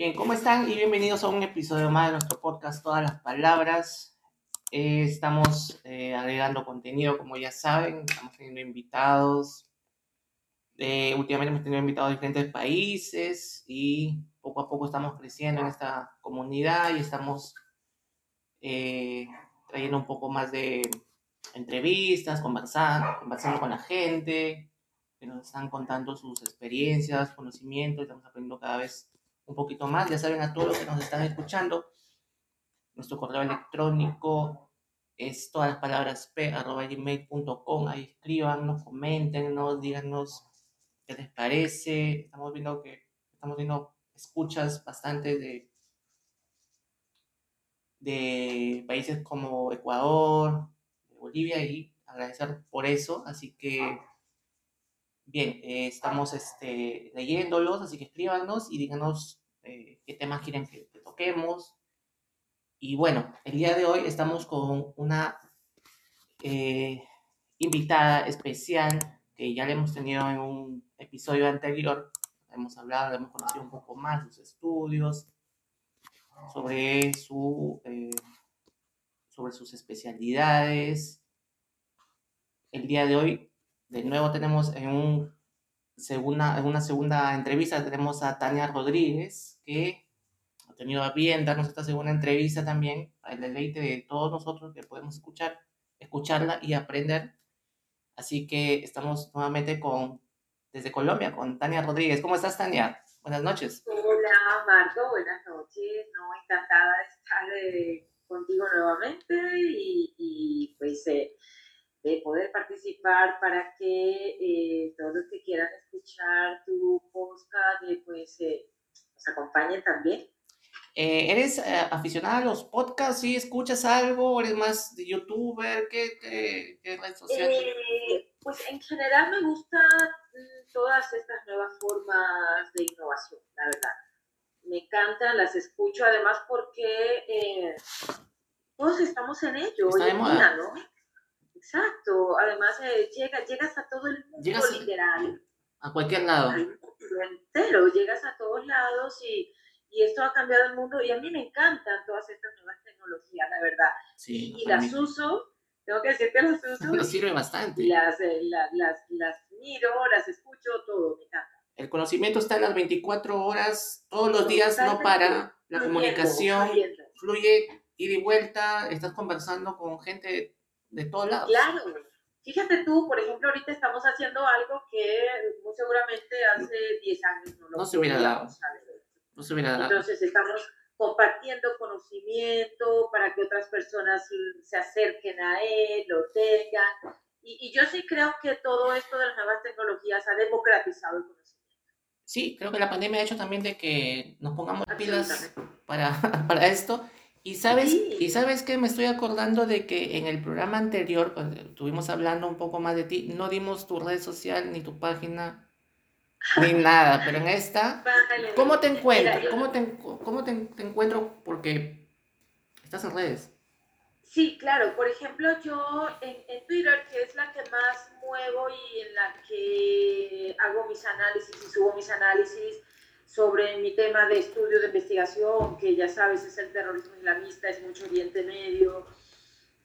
Bien, ¿cómo están? Y bienvenidos a un episodio más de nuestro podcast Todas las Palabras. Eh, estamos eh, agregando contenido, como ya saben, estamos teniendo invitados. Eh, últimamente hemos tenido invitados de diferentes países y poco a poco estamos creciendo en esta comunidad y estamos trayendo un poco más de entrevistas, conversando, conversando con la gente, que nos están contando sus experiencias, conocimientos, estamos aprendiendo cada vez un poquito más. Ya saben a todos los que nos están escuchando, nuestro correo electrónico es todas las palabras p gmail.com. Ahí escríbanos, coméntenos, díganos qué les parece. Estamos viendo que estamos viendo escuchas bastante de, de países como Ecuador, Bolivia y agradecer por eso. Así que, bien, eh, estamos este, leyéndolos, así que escríbanos y díganos eh, qué temas quieren que, toquemos. Y bueno, el día de hoy estamos con una eh, invitada especial que ya le hemos tenido en un episodio anterior. Hemos hablado, hemos conocido un poco más sus estudios, sobre su sobre sus especialidades. El día de hoy, de nuevo tenemos en, un segunda, en una segunda entrevista, tenemos a Tania Rodríguez, que ha tenido a bien darnos esta segunda entrevista también, al deleite de todos nosotros que podemos escuchar, escucharla y aprender. Así que estamos nuevamente con, desde Colombia, con Tania Rodríguez. ¿Cómo estás, Tania? Buenas noches. Hola, Marco. Buenas noches. No, encantada de estar eh, contigo nuevamente y, pues eh, de poder participar para que eh, todos los que quieran escuchar tu podcast eh, pues nos acompañen también. ¿Eres aficionada a los podcasts? ¿Sí escuchas algo? ¿O eres más de youtuber? ¿Qué, qué, qué red social? pues en general me gustan mm, todas estas nuevas formas de innovación, la verdad me encantan, las escucho además porque eh, todos estamos en ello hoy en día, ¿no? Exacto, además eh, llega, llegas a todo el mundo llegas literal. A cualquier lado. entero, llegas a todos lados y, y, esto ha cambiado el mundo y a mí me encantan todas estas nuevas tecnologías, la verdad. Sí, y, las uso, tengo que decir que las uso. Me sirve bastante. Las, eh, las, las miro, las escucho, todo, me encanta. El conocimiento está en las 24 horas, todos los días no para, la comunicación fluye, ida y vuelta, estás conversando con gente de todos lados. Claro, fíjate tú, por ejemplo, ahorita estamos haciendo algo que muy seguramente hace 10 años no lo No se hubiera dado. No se hubiera dado. Entonces estamos compartiendo conocimiento para que otras personas se acerquen a él, lo tengan. Y, y yo sí creo que todo esto de las nuevas tecnologías ha democratizado el conocimiento sí, creo que la pandemia ha hecho también de que nos pongamos pilas para, para esto. Y sabes, y sabes que me estoy acordando de que en el programa anterior, cuando estuvimos hablando un poco más de ti, no dimos tu red social, ni tu página, ni nada, pero en esta, ¿cómo te encuentro? ¿Cómo te, cómo te, te encuentro? Porque estás en redes. Sí, claro. Por ejemplo, yo en, Twitter, que es la que más muevo y en la que hago mis análisis y subo mis análisis sobre mi tema de estudio, de investigación, que ya sabes es el terrorismo islamista, es mucho Oriente Medio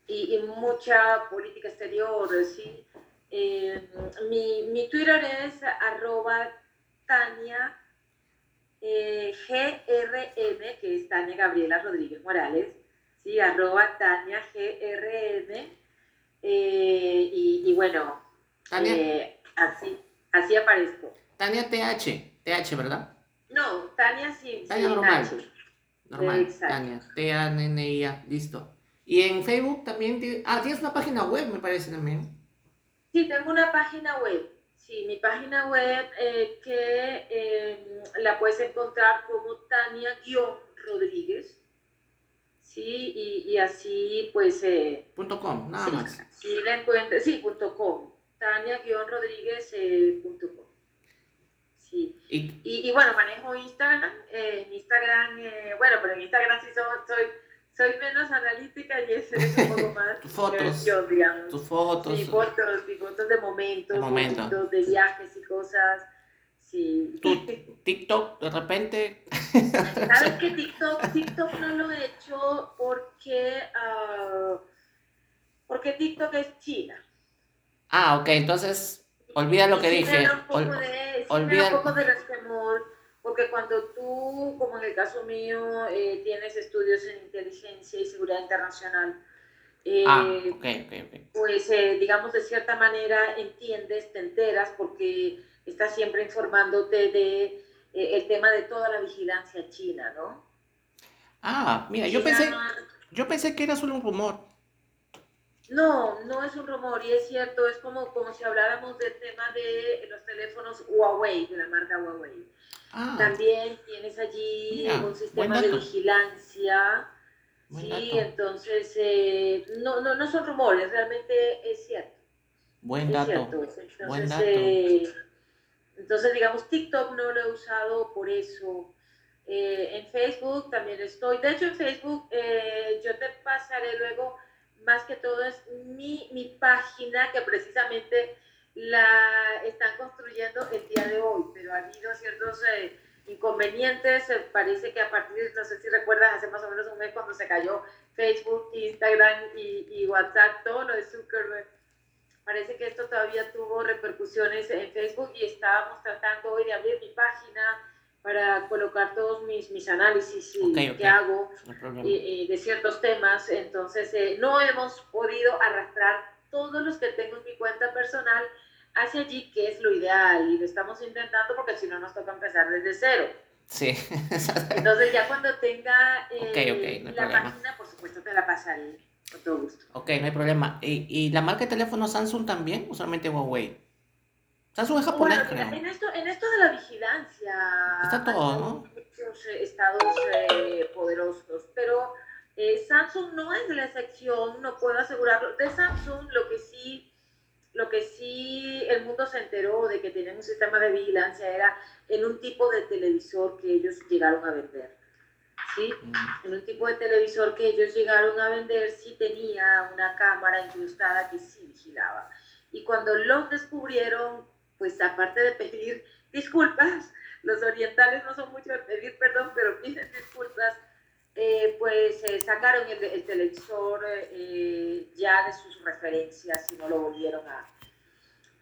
y, mucha política exterior, ¿sí? Eh, mi, Twitter es arroba Tania eh, GRM, que es Tania Gabriela Rodríguez Morales sí, arroba Tania GRM. Eh, y, bueno, eh, así, así aparezco. Tania TH, TH, ¿verdad? No, Tania sí. Tania normal. Normal, Tania, T-A-N-N-I-A, listo. Y en Facebook también, ah, tienes una página web, me parece también. Sí, tengo una página web. Sí, mi página web eh, que la puedes encontrar como Tania-Rodríguez Sí, y, y así pues... Eh, punto .com, nada más. Sí, la encuentro, sí, punto .com, Tania-Rodríguez ¿Y? Y, bueno, manejo Instagram, eh, Instagram, eh, bueno, pero en Instagram sí soy, soy, menos analítica y es, un poco más tus fotos, digamos. tus fotos. Sí, fotos, y fotos de momentos, de, momento. de viajes y cosas. Sí. ¿Tu TikTok de repente? ¿Sabes que TikTok, TikTok no lo he hecho porque, uh, porque TikTok es China? Ah, ok, entonces olvida lo que dije. un poco de, olvida... un poco de resquemor, porque cuando tú, como en el caso mío, eh, tienes estudios en inteligencia y seguridad internacional, ah, eh, okay, okay, okay. pues eh, digamos de cierta manera entiendes, te enteras, porque estás siempre informándote de el tema de toda la vigilancia china, ¿no? Ah, mira, yo pensé, yo pensé que era solo un rumor. No, no es un rumor y es cierto, es como, como si habláramos del tema de los teléfonos Huawei, de la marca Huawei. Ah. También tienes allí un sistema de vigilancia. sí, entonces eh, no, no, no son rumores, realmente es cierto. Buen dato. Entonces, Buen dato. Eh, entonces, digamos, TikTok no lo he usado por eso. Eh, en Facebook también estoy. De hecho, en Facebook yo te pasaré luego más que todo es mi, mi página que precisamente la están construyendo el día de hoy, pero ha habido ciertos eh, inconvenientes. Eh, parece que a partir, no sé si recuerdas, hace más o menos un mes cuando se cayó Facebook, Instagram y, y WhatsApp, todo lo de Zuckerberg. Parece que esto todavía tuvo repercusiones en Facebook y estábamos tratando hoy de abrir mi página para colocar todos mis, mis análisis que hago de ciertos temas. Entonces, eh, no hemos podido arrastrar todos los que tengo en mi cuenta personal hacia allí, que es lo ideal, y lo estamos intentando porque si no nos toca empezar desde cero. Sí. Entonces, ya cuando tenga eh, la página, por supuesto, te la pasaré con todo gusto. Ok, no hay problema. ¿Y, ¿Y la marca de teléfono Samsung también o solamente Huawei? Samsung es japonés, creo. En esto, en esto de la vigilancia. Está todo, ¿no? Muchos eh, estados eh, poderosos, pero eh, Samsung no es la excepción, no puedo asegurarlo. De Samsung, lo que sí, lo que sí el mundo se enteró de que tenían un sistema de vigilancia era en un tipo de televisor que ellos llegaron a vender. ¿sí? Mm. En un tipo de televisor que ellos llegaron a vender, sí tenía una cámara incrustada que sí vigilaba. Y cuando lo descubrieron, pues aparte de pedir disculpas, los orientales no son mucho de pedir perdón, pero piden disculpas, eh, pues eh, sacaron el, televisor eh, ya de sus referencias y no lo volvieron a,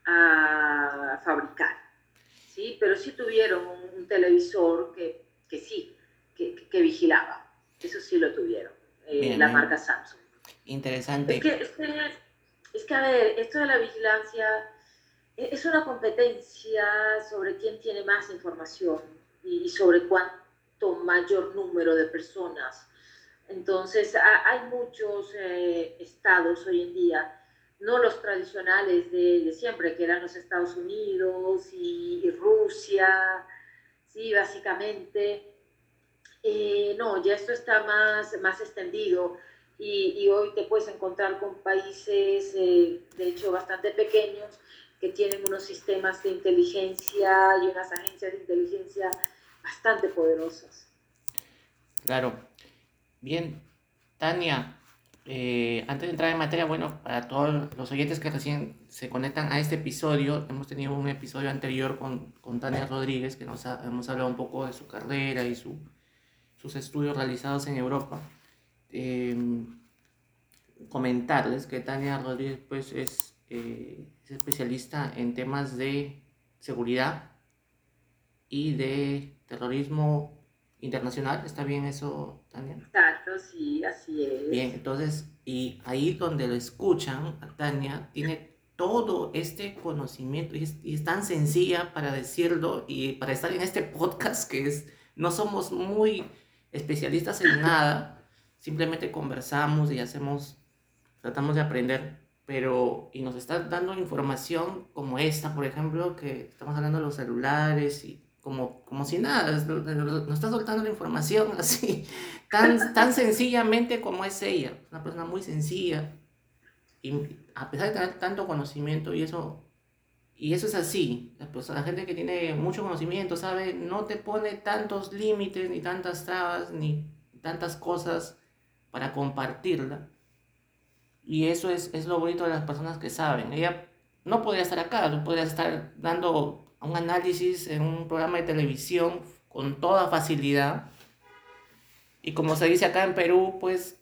a fabricar. ¿sí? Pero sí tuvieron un, televisor que, que sí, que, que, vigilaba. Eso sí lo tuvieron, la marca Samsung. Interesante. Es que, es que, es que, a ver, esto de la vigilancia es una competencia sobre quién tiene más información y sobre cuánto mayor número de personas. Entonces, hay muchos eh, estados hoy en día, no los tradicionales de, siempre, que eran los Estados Unidos y, Rusia, sí, básicamente. Eh, no, ya esto está más, más extendido y, hoy te puedes encontrar con países, eh, de hecho, bastante pequeños, que tienen unos sistemas de inteligencia y unas agencias de inteligencia bastante poderosas. Claro. Bien, Tania, eh, antes de entrar en materia, bueno, para todos los oyentes que recién se conectan a este episodio, hemos tenido un episodio anterior con, con Tania Rodríguez, que nos ha, hemos hablado un poco de su carrera y su, sus estudios realizados en Europa. Eh, comentarles que Tania Rodríguez pues es eh, es especialista en temas de seguridad y de terrorismo internacional. ¿Está bien eso, Tania? Exacto, sí, así es. Bien, entonces, y ahí donde lo escuchan, Tania tiene todo este conocimiento y es, tan sencilla para decirlo y para estar en este podcast que es, no somos muy especialistas en nada, simplemente conversamos y hacemos, tratamos de aprender pero y nos está dando información como esta, por ejemplo, que estamos hablando de los celulares y como, como si nada, nos está soltando la información así, tan, tan sencillamente como es ella, una persona muy sencilla, y a pesar de tener tanto conocimiento y eso, y eso es así, pues, la gente que tiene mucho conocimiento, sabe, no te pone tantos límites, ni tantas trabas, ni tantas cosas para compartirla y eso es, es lo bonito de las personas que saben. Ella no podría estar acá, no podría estar dando un análisis en un programa de televisión con toda facilidad. Y como se dice acá en Perú, pues,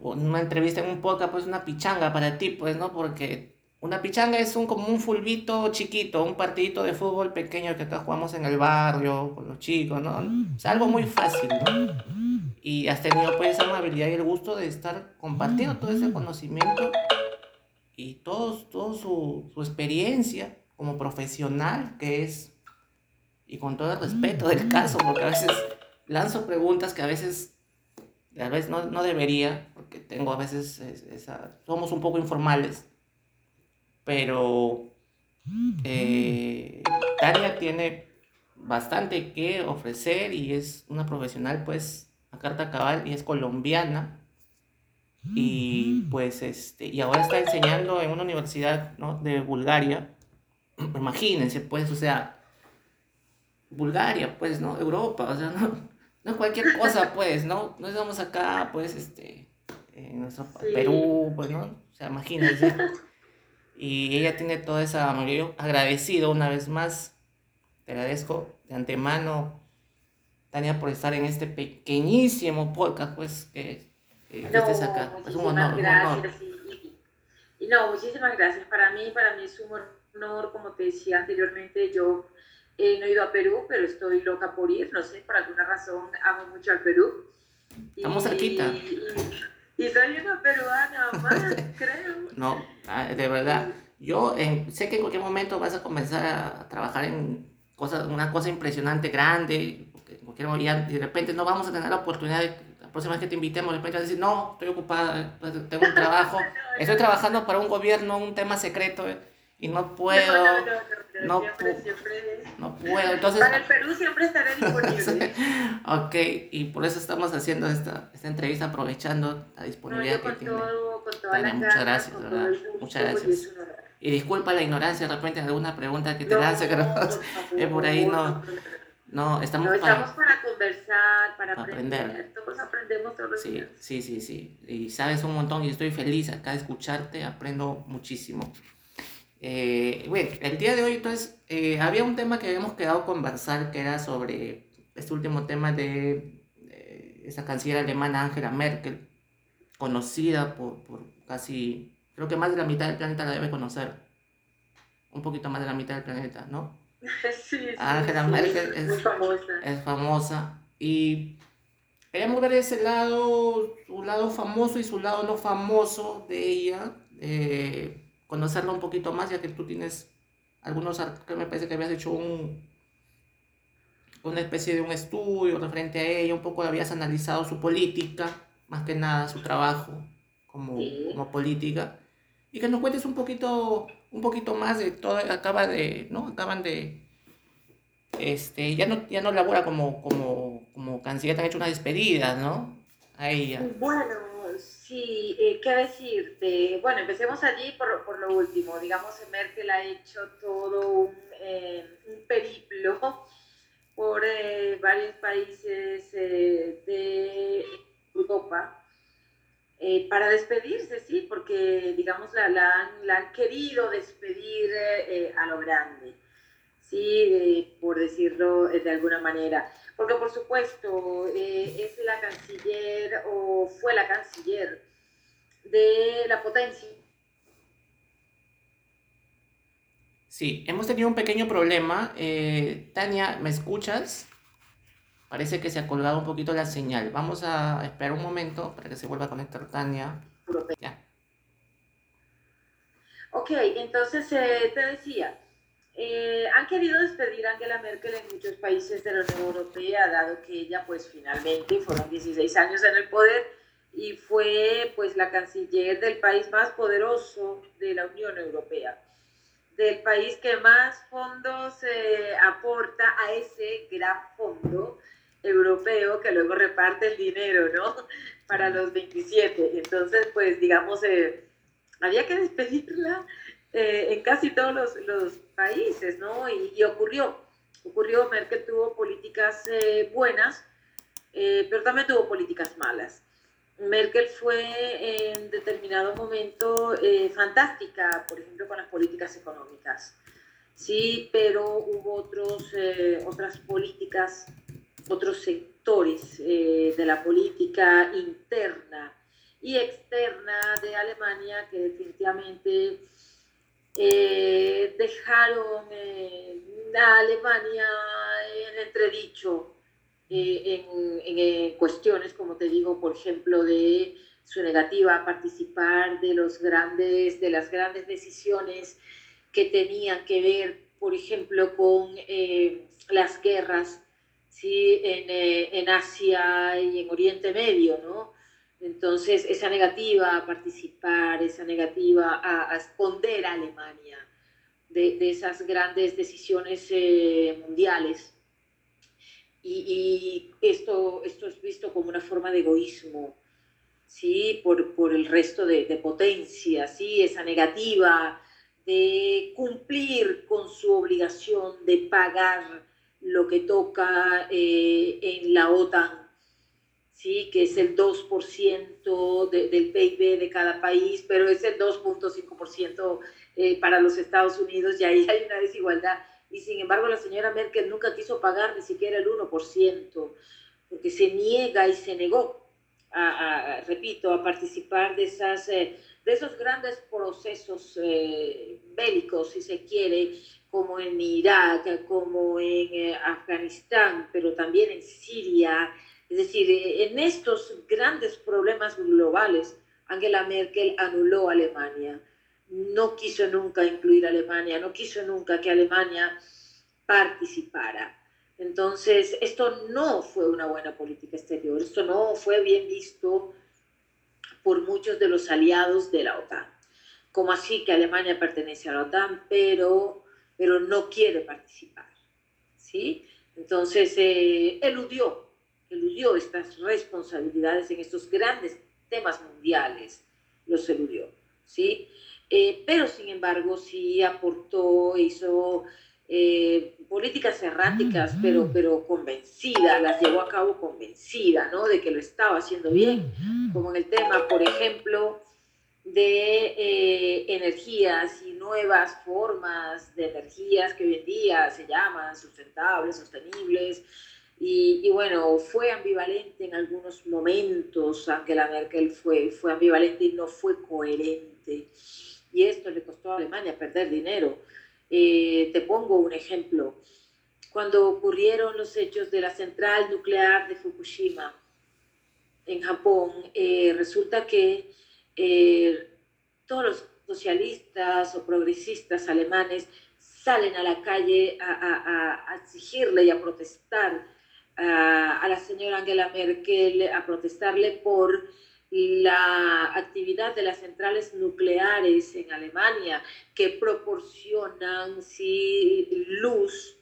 una entrevista en un podcast, pues una pichanga para ti, pues, ¿no? Porque una pichanga es un, como un fulbito chiquito, un partidito de fútbol pequeño que acá jugamos en el barrio con los chicos, ¿no? Es algo muy fácil, ¿no? Y has tenido pues esa amabilidad y el gusto de estar compartiendo todo ese conocimiento y todo, todo su, su experiencia como profesional que es, y con todo el respeto del caso, porque a veces lanzo preguntas que a veces a veces no, no debería, porque tengo a veces, esa, somos un poco informales pero eh, Tania tiene bastante que ofrecer y es una profesional pues a carta cabal y es colombiana. Y pues este y ahora está enseñando en una universidad ¿no? de Bulgaria. Imagínense pues o sea Bulgaria pues no Europa o sea no, no cualquier cosa pues no no estamos acá pues este en nuestro Perú pues no o sea imagínense y ella tiene toda esa yo agradecido una vez más. Te agradezco de antemano, Tania, por estar en este pequeñísimo podcast, pues, que, estés acá. Es un honor. Gracias, Y, no, muchísimas gracias. Para mí, para mí es un honor, como te decía anteriormente, yo eh, no he ido a Perú, pero estoy loca por ir, no sé, por alguna razón amo mucho al Perú. Estamos cerquita. Y soy una peruana más, creo. No, ah, de verdad. Yo sé que en cualquier momento vas a comenzar a trabajar en cosas, una cosa impresionante, grande, en cualquier momento, y de repente no vamos a tener la oportunidad de, la próxima vez que te invitemos, de repente vas a decir, no, estoy ocupada, pues, tengo un trabajo, estoy trabajando para un gobierno, un tema secreto, eh, y no puedo. No, siempre, siempre. No puedo. Entonces, Para el Perú siempre estaré disponible. ok, y por eso estamos haciendo esta, esta entrevista, aprovechando la disponibilidad que tiene. Todo, con toda la muchas gracias, ¿verdad? Muchas gracias. Y disculpa la ignorancia, de repente alguna pregunta que te lance, que no, por ahí no. No, estamos, estamos para, conversar, para aprender. aprender. Todos aprendemos todos los sí, Sí, sí, sí. Y sabes un montón y estoy feliz acá de escucharte, aprendo muchísimo. Eh, bueno, el día de hoy entonces eh, había un tema que habíamos quedado a conversar que era sobre este último tema de, esa canciller alemana Angela Merkel, conocida por, por, casi, creo que más de la mitad del planeta la debe conocer, un poquito más de la mitad del planeta, ¿no? Sí, sí, Angela Merkel es, famosa. es famosa y queríamos ver ese lado, su lado famoso y su lado no famoso de ella. Eh, conocerla un poquito más, ya que tú tienes algunos, que me parece que habías hecho un, una especie de un estudio referente a ella, un poco habías analizado su política, más que nada su trabajo como, como política, y que nos cuentes un poquito, un poquito más de todo, acaba de, ¿no? Acaban de, este, ya no, ya no labora como, como, como canciller, te han hecho una despedida, ¿no? A ella. Bueno, Sí, eh, ¿qué decirte? Bueno, empecemos allí por, por, lo último. Digamos, Merkel ha hecho todo un, eh, periplo por eh, varios países de Europa para despedirse, sí, porque, digamos, la, la, la han querido despedir a lo grande, sí, por decirlo de alguna manera porque por supuesto eh, es la canciller o fue la canciller de la potencia. Sí, hemos tenido un pequeño problema. Eh, Tania, ¿me escuchas? Parece que se ha colgado un poquito la señal. Vamos a esperar un momento para que se vuelva a conectar Tania. Ya. Ok, entonces eh, te decía, eh, han querido despedir a Angela Merkel en muchos países de la Unión Europea, dado que ella pues finalmente fueron 16 años en el poder y fue pues la canciller del país más poderoso de la Unión Europea, del país que más fondos eh, aporta a ese gran fondo europeo que luego reparte el dinero, ¿no? Para los 27. Entonces, pues digamos, eh, había que despedirla eh, en casi todos los, los países, ¿no? Y, ocurrió, ocurrió, Merkel tuvo políticas eh, buenas, eh, pero también tuvo políticas malas. Merkel fue en determinado momento fantástica, por ejemplo, con las políticas económicas. Sí, pero hubo otros, otras políticas otros sectores eh, de la política interna y externa de Alemania que definitivamente eh, dejaron a Alemania en entredicho en, en cuestiones, como te digo, por ejemplo, de su negativa a participar de, los grandes, de las grandes decisiones que tenían que ver, por ejemplo, con eh, las guerras ¿sí? En, eh, en, Asia y en Oriente Medio, ¿no? Entonces, esa negativa a participar, esa negativa a, a esconder a Alemania de, esas grandes decisiones eh, mundiales. Y, esto, esto es visto como una forma de egoísmo, ¿sí? por, por el resto de, de potencias, ¿sí? esa negativa de cumplir con su obligación de pagar lo que toca eh, en la OTAN, ¿sí? que es el 2% de, del PIB de cada país, pero es el 2.5% eh, para los Estados Unidos y ahí hay una desigualdad. Y sin embargo la señora Merkel nunca quiso pagar ni siquiera el 1%, porque se niega y se negó a, repito, a participar de, esas, eh, de esos grandes procesos eh, bélicos, si se quiere, como en Irak, como en eh, Afganistán, pero también en Siria. Es decir, en estos grandes problemas globales, Angela Merkel anuló a Alemania. No quiso nunca incluir a Alemania, no quiso nunca que Alemania participara. Entonces, esto no fue una buena política exterior, esto no fue bien visto por muchos de los aliados de la OTAN. Como así que Alemania pertenece a la OTAN, pero, pero no quiere participar. ¿sí? Entonces, eh, eludió, eludió estas responsabilidades en estos grandes temas mundiales, los eludió. ¿sí? Eh, pero, sin embargo, sí aportó, hizo eh, políticas erráticas, pero, pero convencida, las llevó a cabo convencida, ¿no? De que lo estaba haciendo bien, como en el tema, por ejemplo, de eh, energías y nuevas formas de energías que hoy en día se llaman sustentables, sostenibles. Y, y, bueno, fue ambivalente en algunos momentos, Angela Merkel fue, fue ambivalente y no fue coherente. Y esto le costó a Alemania perder dinero eh, te pongo un ejemplo. Cuando ocurrieron los hechos de la central nuclear de Fukushima en Japón, eh, resulta que eh, todos los socialistas o progresistas alemanes salen a la calle a, a exigirle y a protestar a la señora Angela Merkel, a protestarle por la actividad de las centrales nucleares en Alemania que proporcionan sí, luz,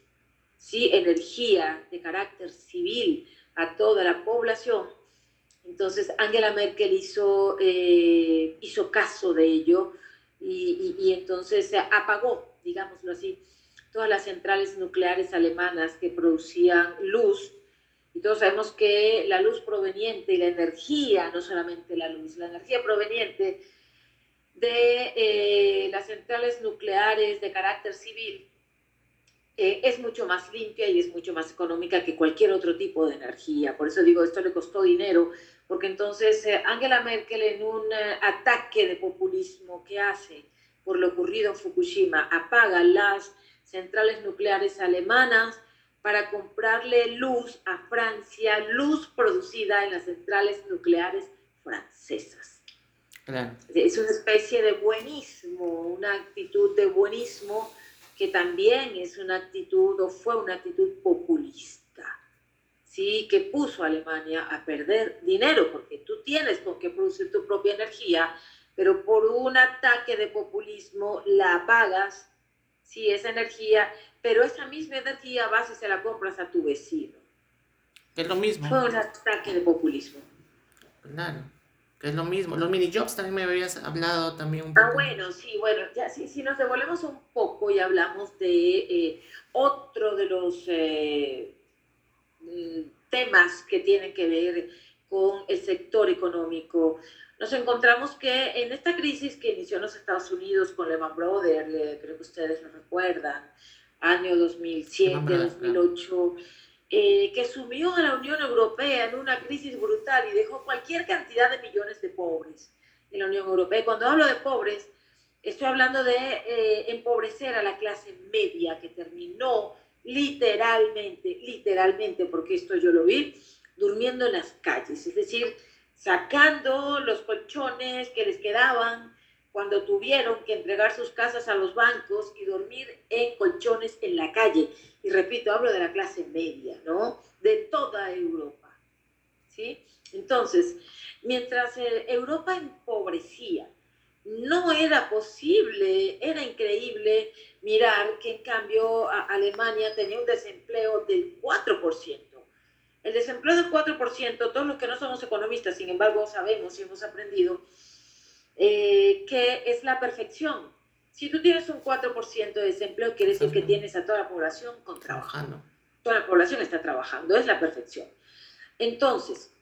sí, energía de carácter civil a toda la población. Entonces Angela Merkel hizo, eh, hizo caso de ello y, y, entonces apagó, digámoslo así, todas las centrales nucleares alemanas que producían luz y todos sabemos que la luz proveniente y la energía, no solamente la luz, la energía proveniente de eh, las centrales nucleares de carácter civil eh, es mucho más limpia y es mucho más económica que cualquier otro tipo de energía. Por eso digo, esto le costó dinero, porque entonces eh, Angela Merkel en un ataque de populismo que hace por lo ocurrido en Fukushima, apaga las centrales nucleares alemanas, para comprarle luz a Francia, luz producida en las centrales nucleares francesas. Es una especie de buenismo, una actitud de buenismo que también es una actitud o fue una actitud populista, ¿sí? que puso a Alemania a perder dinero, porque tú tienes con qué producir tu propia energía, pero por un ataque de populismo la apagas, ¿sí? esa energía pero esa misma energía vas y se la compras a tu vecino. Es lo mismo. Fue un ataque de populismo. Claro, que es lo mismo. Los mini jobs también me habías hablado también un ah, poco. Ah, bueno, sí, bueno, ya si, si nos devolvemos un poco y hablamos de eh, otro de los eh, mm, temas que tienen que ver con el sector económico, nos encontramos que en esta crisis que inició en los Estados Unidos con Lehman Brothers, eh, creo que ustedes lo recuerdan, año 2007, 2008, eh, que sumió a la Unión Europea en una crisis brutal y dejó cualquier cantidad de millones de pobres en la Unión Europea. Y cuando hablo de pobres, estoy hablando de eh, empobrecer a la clase media que terminó literalmente, literalmente, porque esto yo lo vi, durmiendo en las calles, es decir, sacando los colchones que les quedaban cuando tuvieron que entregar sus casas a los bancos y dormir en colchones en la calle. Y repito, hablo de la clase media, ¿no? De toda Europa. ¿Sí? Entonces, mientras eh, Europa empobrecía, no era posible, era increíble mirar que en cambio Alemania tenía un desempleo del 4%. El desempleo del 4%, todos los que no somos economistas, sin embargo, sabemos y hemos aprendido eh, que es la perfección. Si tú tienes un 4% de desempleo, quiere decir que tienes a toda la población con trabajando. Toda la población está trabajando, es la perfección. Entonces,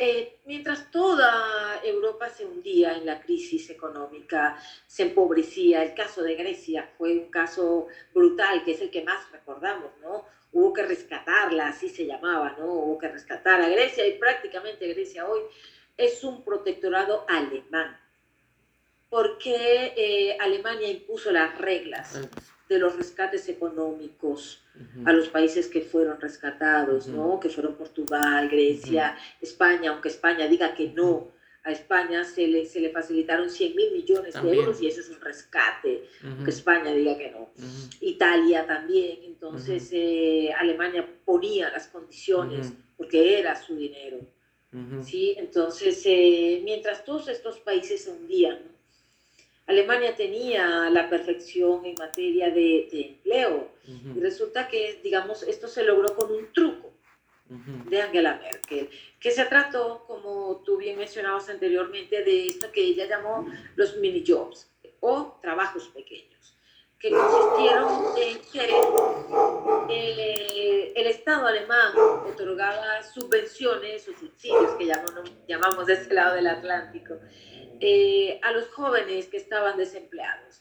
eh, mientras toda Europa se hundía en la crisis económica, se empobrecía, el caso de Grecia fue un caso brutal, que es el que más recordamos, ¿no? Hubo que rescatarla, así se llamaba, ¿no? Hubo que rescatar a Grecia y prácticamente Grecia hoy es un protectorado alemán, porque eh, Alemania impuso las reglas de los rescates económicos a los países que fueron rescatados, ¿no? Que fueron Portugal, Grecia, España, aunque España diga que no. A España se le, se le facilitaron 100 mil millones de euros y eso es un rescate, aunque España diga que no. Italia también, entonces eh, Alemania ponía las condiciones porque era su dinero. ¿sí? Entonces, eh, mientras todos estos países se hundían, Alemania tenía la perfección en materia de, empleo. Y resulta que, digamos, esto se logró con un truco de Angela Merkel, que se trató, como tú bien mencionabas anteriormente, de esto que ella llamó los mini jobs o trabajos pequeños que consistieron en que eh, el Estado alemán otorgaba subvenciones o subsidios, que llamamos, de este lado del Atlántico, eh, a los jóvenes que estaban desempleados.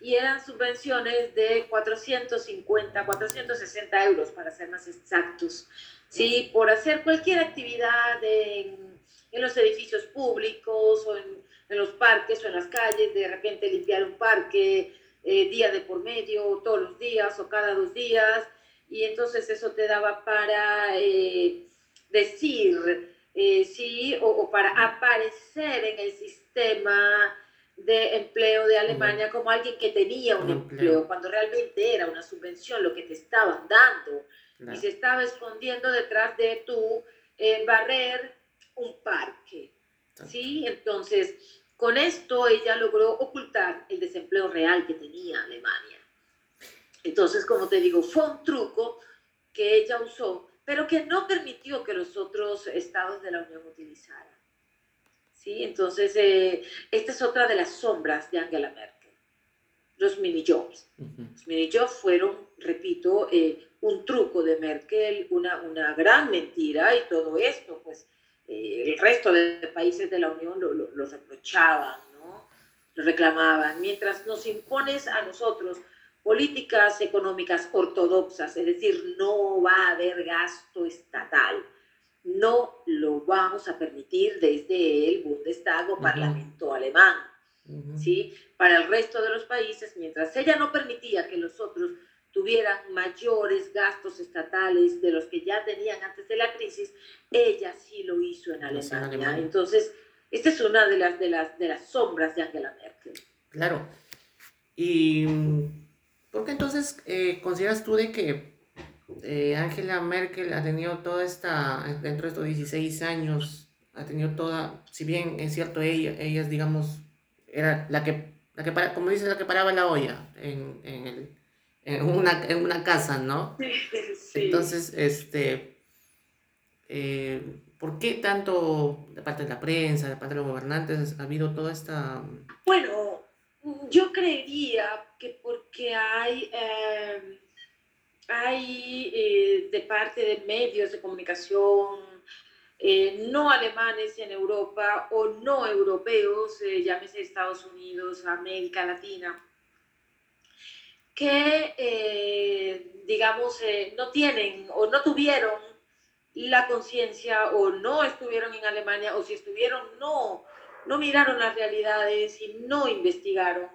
Y eran subvenciones de 450, 460 euros, para ser más exactos, ¿sí? por hacer cualquier actividad en, en los edificios públicos o en, en los parques o en las calles, de repente limpiar un parque, eh, día de por medio, todos los días o cada dos días, y entonces eso te daba para eh, decir, eh, sí, o, para aparecer en el sistema de empleo de Alemania como alguien que tenía un, empleo, cuando realmente era una subvención lo que te estaban dando y se estaba escondiendo detrás de tu barrer un parque. ¿sí? Entonces, con esto ella logró ocultar el desempleo real que tenía Alemania. Entonces, como te digo, fue un truco que ella usó, pero que no permitió que los otros estados de la Unión utilizaran. ¿Sí? Entonces, eh, esta es otra de las sombras de Angela Merkel, los mini-jobs. Los mini-jobs fueron, repito, eh, un truco de Merkel, una, una gran mentira y todo esto, pues, eh, el resto de países de la Unión lo, lo, reprochaban, ¿no? lo reclamaban, mientras nos impones a nosotros políticas económicas ortodoxas, es decir, no va a haber gasto estatal, no lo vamos a permitir desde el Bundestag o Parlamento alemán. ¿sí? Para el resto de los países, mientras ella no permitía que los otros tuvieran mayores gastos estatales de los que ya tenían antes de la crisis, ella sí lo hizo en Alemania. Entonces, esta es una de las, de, las, de las sombras de Angela Merkel. Claro. ¿Y por qué entonces eh, consideras tú de que eh, Angela Merkel ha tenido toda esta, dentro de estos 16 años, ha tenido toda, si bien es cierto, ella, ella digamos, era la que, la que para, como dices, la que paraba la olla en, en el en una, en una casa, ¿no? Sí. Entonces, este, eh, ¿por qué tanto de parte de la prensa, de parte de los gobernantes, ha habido toda esta... Bueno, yo creería que porque hay, eh, hay eh, de parte de medios de comunicación no alemanes en Europa o no europeos, llámese Estados Unidos, América Latina, que, eh, digamos, eh, no tienen o no tuvieron la conciencia o no estuvieron en Alemania o si estuvieron no, no miraron las realidades y no investigaron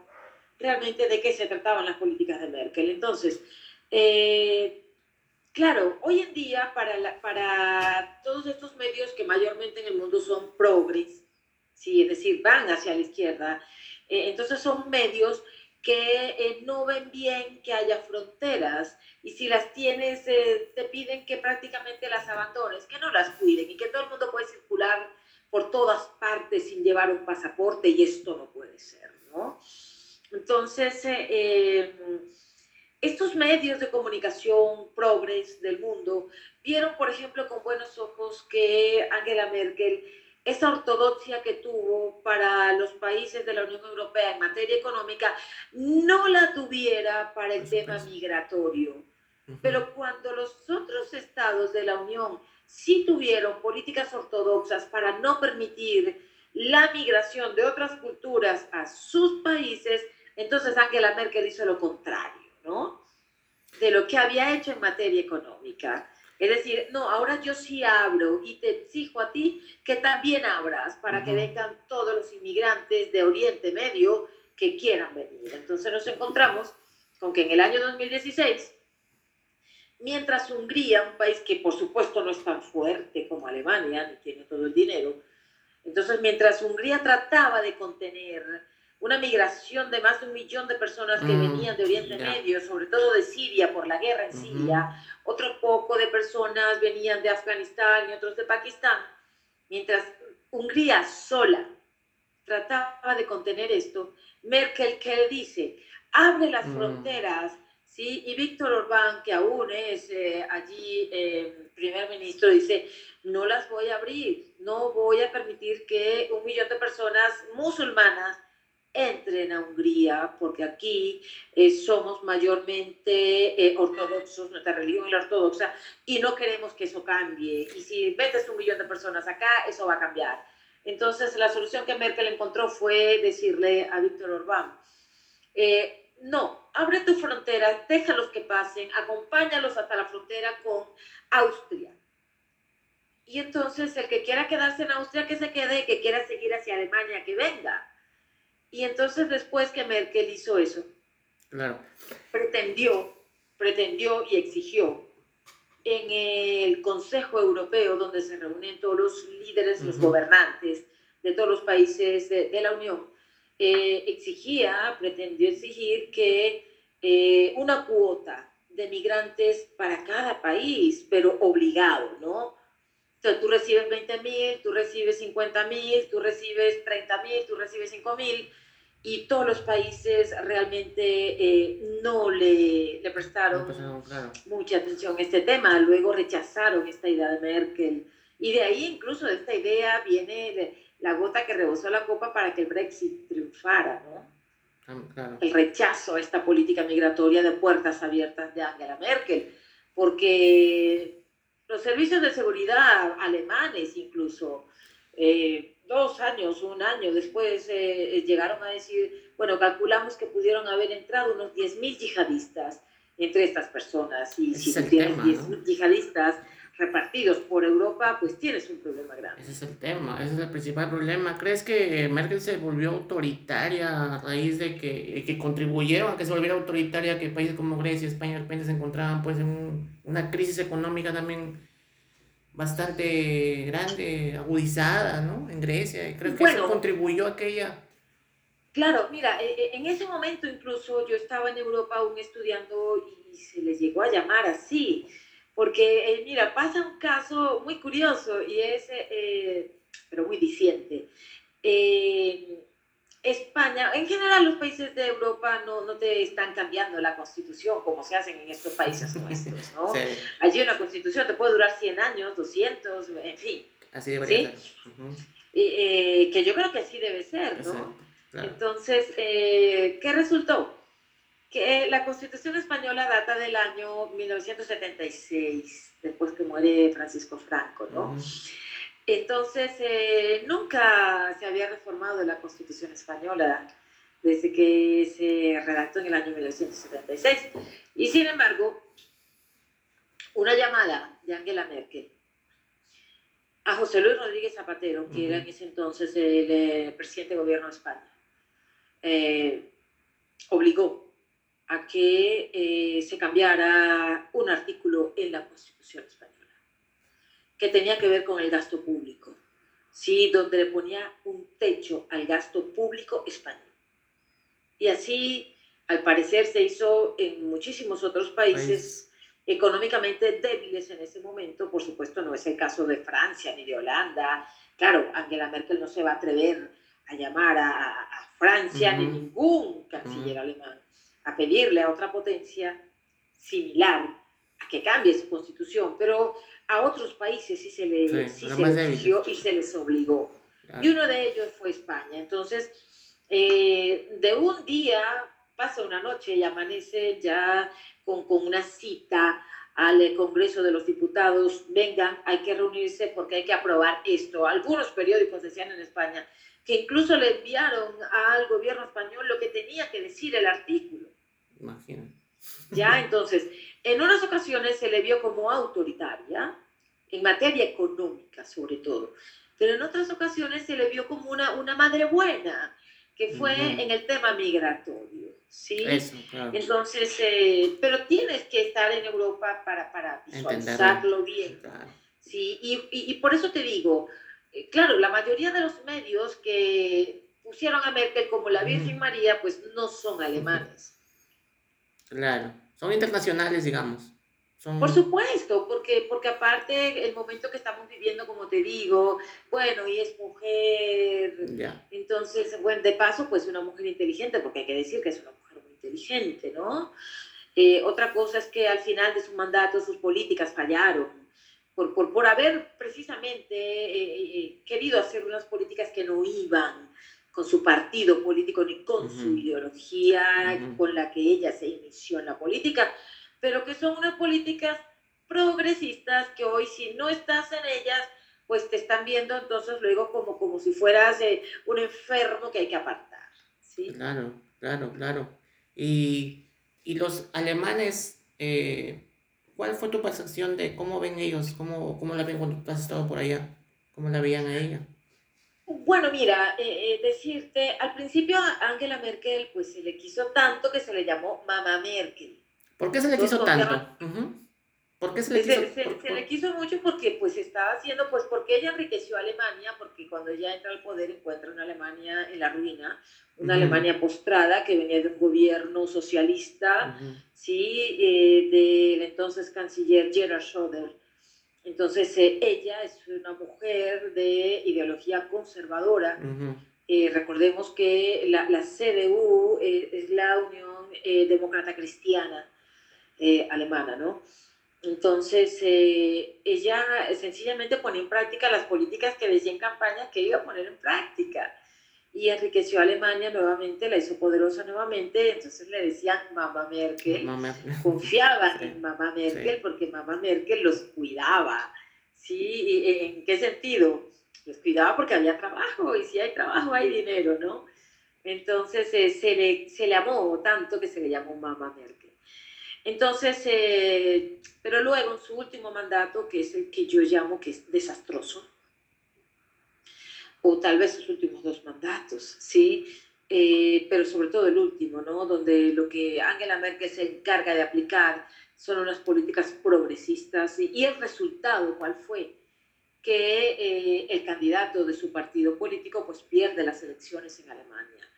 realmente de qué se trataban las políticas de Merkel. Entonces, eh, claro, hoy en día para, para todos estos medios que mayormente en el mundo son progres, ¿sí? es decir, van hacia la izquierda, entonces son medios que eh, no ven bien que haya fronteras y si las tienes eh, te piden que prácticamente las abandones, que no las cuiden y que todo el mundo puede circular por todas partes sin llevar un pasaporte y esto no puede ser, ¿no? Entonces, eh, estos medios de comunicación progres del mundo vieron, por ejemplo, con buenos ojos que Angela Merkel esa ortodoxia que tuvo para los países de la Unión Europea en materia económica no la tuviera para el tema migratorio. Pero cuando los otros estados de la Unión sí tuvieron políticas ortodoxas para no permitir la migración de otras culturas a sus países, entonces Angela Merkel hizo lo contrario, ¿no? De lo que había hecho en materia económica. Es decir, no, ahora yo sí abro y te exijo a ti que también abras para que vengan todos los inmigrantes de Oriente Medio que quieran venir. Entonces nos encontramos con que en el año 2016, mientras Hungría, un país que por supuesto no es tan fuerte como Alemania, ni tiene todo el dinero, entonces mientras Hungría trataba de contener una migración de más de un millón de personas que mm, venían de Oriente Medio, sobre todo de Siria, por la guerra en Siria. Otro poco de personas venían de Afganistán y otros de Pakistán. Mientras Hungría sola trataba de contener esto, Merkel que dice, abre las mm. fronteras, ¿sí? Y Víctor Orbán, que aún es eh, allí eh, primer ministro, dice, no las voy a abrir, no voy a permitir que un millón de personas musulmanas entren a Hungría, porque aquí eh, somos mayormente eh, ortodoxos, nuestra religión es la ortodoxa, y no queremos que eso cambie. Y si metes un millón de personas acá, eso va a cambiar. Entonces, la solución que Merkel encontró fue decirle a Víctor Orbán, eh, no, abre tu frontera, déjalos que pasen, acompáñalos hasta la frontera con Austria. Y entonces el que quiera quedarse en Austria, que se quede, que quiera seguir hacia Alemania, que venga. Y entonces después que Merkel hizo eso, pretendió, pretendió y exigió en el Consejo Europeo, donde se reúnen todos los líderes, los gobernantes de todos los países de, la Unión, eh, exigía, pretendió exigir que eh, una cuota de migrantes para cada país, pero obligado, ¿no? Entonces tú recibes 20 mil, tú recibes 50 mil, tú recibes 30 mil, tú recibes 5 mil, y todos los países realmente eh, no le, le prestaron mucha atención a este tema. Luego rechazaron esta idea de Merkel. Y de ahí incluso de esta idea viene la gota que rebosó la copa para que el Brexit triunfara, ¿no? Ah, el rechazo a esta política migratoria de puertas abiertas de Angela Merkel, porque los servicios de seguridad alemanes incluso eh, dos años, un año después, eh, eh, llegaron a decir, bueno, calculamos que pudieron haber entrado unos 10.000 yihadistas entre estas personas. Y si tienes 10.000 yihadistas repartidos por Europa, pues tienes un problema grande. Ese es el tema, ese es el principal problema. ¿Crees que Merkel se volvió autoritaria a raíz de que, que contribuyeron a que se volviera autoritaria, que países como Grecia, España, de repente se encontraban pues en una crisis económica también bastante grande, agudizada, ¿no? En Grecia. Y creo que eso contribuyó a aquella... Claro, mira, e, e, en ese momento incluso yo estaba en Europa aún estudiando y se les llegó a llamar así, porque, eh, mira, pasa un caso muy curioso y es, eh, eh, pero muy diciente. España, en general los países de Europa no, no, te están cambiando la constitución como se hacen en estos países nuestros, ¿no? Allí una constitución te puede durar 100 años, 200, en fin. Así debería ser. Eh, que yo creo que así debe ser, ¿no? Entonces, eh, ¿qué resultó? Que la constitución española data del año 1976, después que muere Francisco Franco, ¿no? Entonces, eh, nunca se había reformado la Constitución española. desde que se redactó en el año 1976. Y sin embargo, una llamada de Angela Merkel a José Luis Rodríguez Zapatero, que era en ese entonces el, eh, presidente del gobierno de España, eh, obligó a que eh, se cambiara un artículo en la Constitución española, que tenía que ver con el gasto público, ¿sí? donde le ponía un techo al gasto público español. Y así, al parecer, se hizo en muchísimos otros países económicamente débiles en ese momento. Por supuesto, no es el caso de Francia ni de Holanda. Claro, Angela Merkel no se va a atrever a llamar a, Francia ni ningún canciller alemán a pedirle a otra potencia similar a que cambie su constitución, pero a otros países sí se, le, sí, y se les obligó. Y uno de ellos fue España. Entonces, eh, de un día pasa una noche y amanece ya con, con una cita al Congreso de los Diputados, vengan, hay que reunirse porque hay que aprobar esto. Algunos periódicos decían en España que incluso le enviaron al gobierno español lo que tenía que decir el artículo. Imagínate. Ya, entonces, en unas ocasiones se le vio como autoritaria, en materia económica sobre todo, pero en otras ocasiones se le vio como una, una madre buena, que fue en el tema migratorio, ¿sí? Eso, claro. Entonces, eh, pero tienes que estar en Europa para, para visualizarlo bien, ¿sí? Y, y, por eso te digo, eh, claro, la mayoría de los medios que pusieron a Merkel como la Virgen María, pues no son alemanes. Claro, son internacionales, digamos. Por supuesto, porque, porque aparte el momento que estamos viviendo, como te digo, bueno, y es mujer, entonces, bueno, de paso, pues una mujer inteligente, porque hay que decir que es una mujer muy inteligente, ¿no? Eh, otra cosa es que al final de su mandato sus políticas fallaron, por, por, por haber precisamente eh, eh, querido hacer unas políticas que no iban con su partido político ni con su ideología con la que ella se inició en la política pero que son unas políticas progresistas que hoy si no estás en ellas, pues te están viendo entonces luego como, como si fueras eh, un enfermo que hay que apartar. ¿sí? Claro, claro, claro. Y, y los alemanes, eh, ¿cuál fue tu percepción de cómo ven ellos? ¿Cómo, cómo la ven cuando has estado por allá? ¿Cómo la veían a ella? Bueno, mira, eh, decirte, al principio a Angela Merkel pues se le quiso tanto que se le llamó Mamá Merkel. ¿Por qué se le quiso tanto? ¿Por qué se le quiso? Se, le quiso mucho porque pues estaba haciendo, pues porque ella enriqueció a Alemania, porque cuando ella entra al poder encuentra una Alemania en la ruina, una Alemania postrada que venía de un gobierno socialista, sí, eh, del entonces canciller Gerhard Schröder. Entonces eh, ella es una mujer de ideología conservadora. Eh, recordemos que la, la CDU es la Unión Demócrata Cristiana eh, alemana, ¿no? Entonces, eh, ella sencillamente pone en práctica las políticas que decía en campaña que iba a poner en práctica. Y enriqueció a Alemania nuevamente, la hizo poderosa nuevamente. Entonces le decían Mamá Merkel. Confiaban en Mamá Merkel porque Mamá Merkel los cuidaba. ¿Sí? ¿En qué sentido? Los cuidaba porque había trabajo y si hay trabajo hay dinero, ¿no? Entonces eh, se, le, se le amó tanto que se le llamó Mamá Merkel. Entonces, eh, pero luego en su último mandato, que es el que yo llamo que es desastroso, o tal vez sus últimos dos mandatos, ¿sí? Eh, pero sobre todo el último, ¿no? Donde lo que Angela Merkel se encarga de aplicar son unas políticas progresistas y, el resultado, ¿cuál fue? Que eh, el candidato de su partido político pues pierde las elecciones en Alemania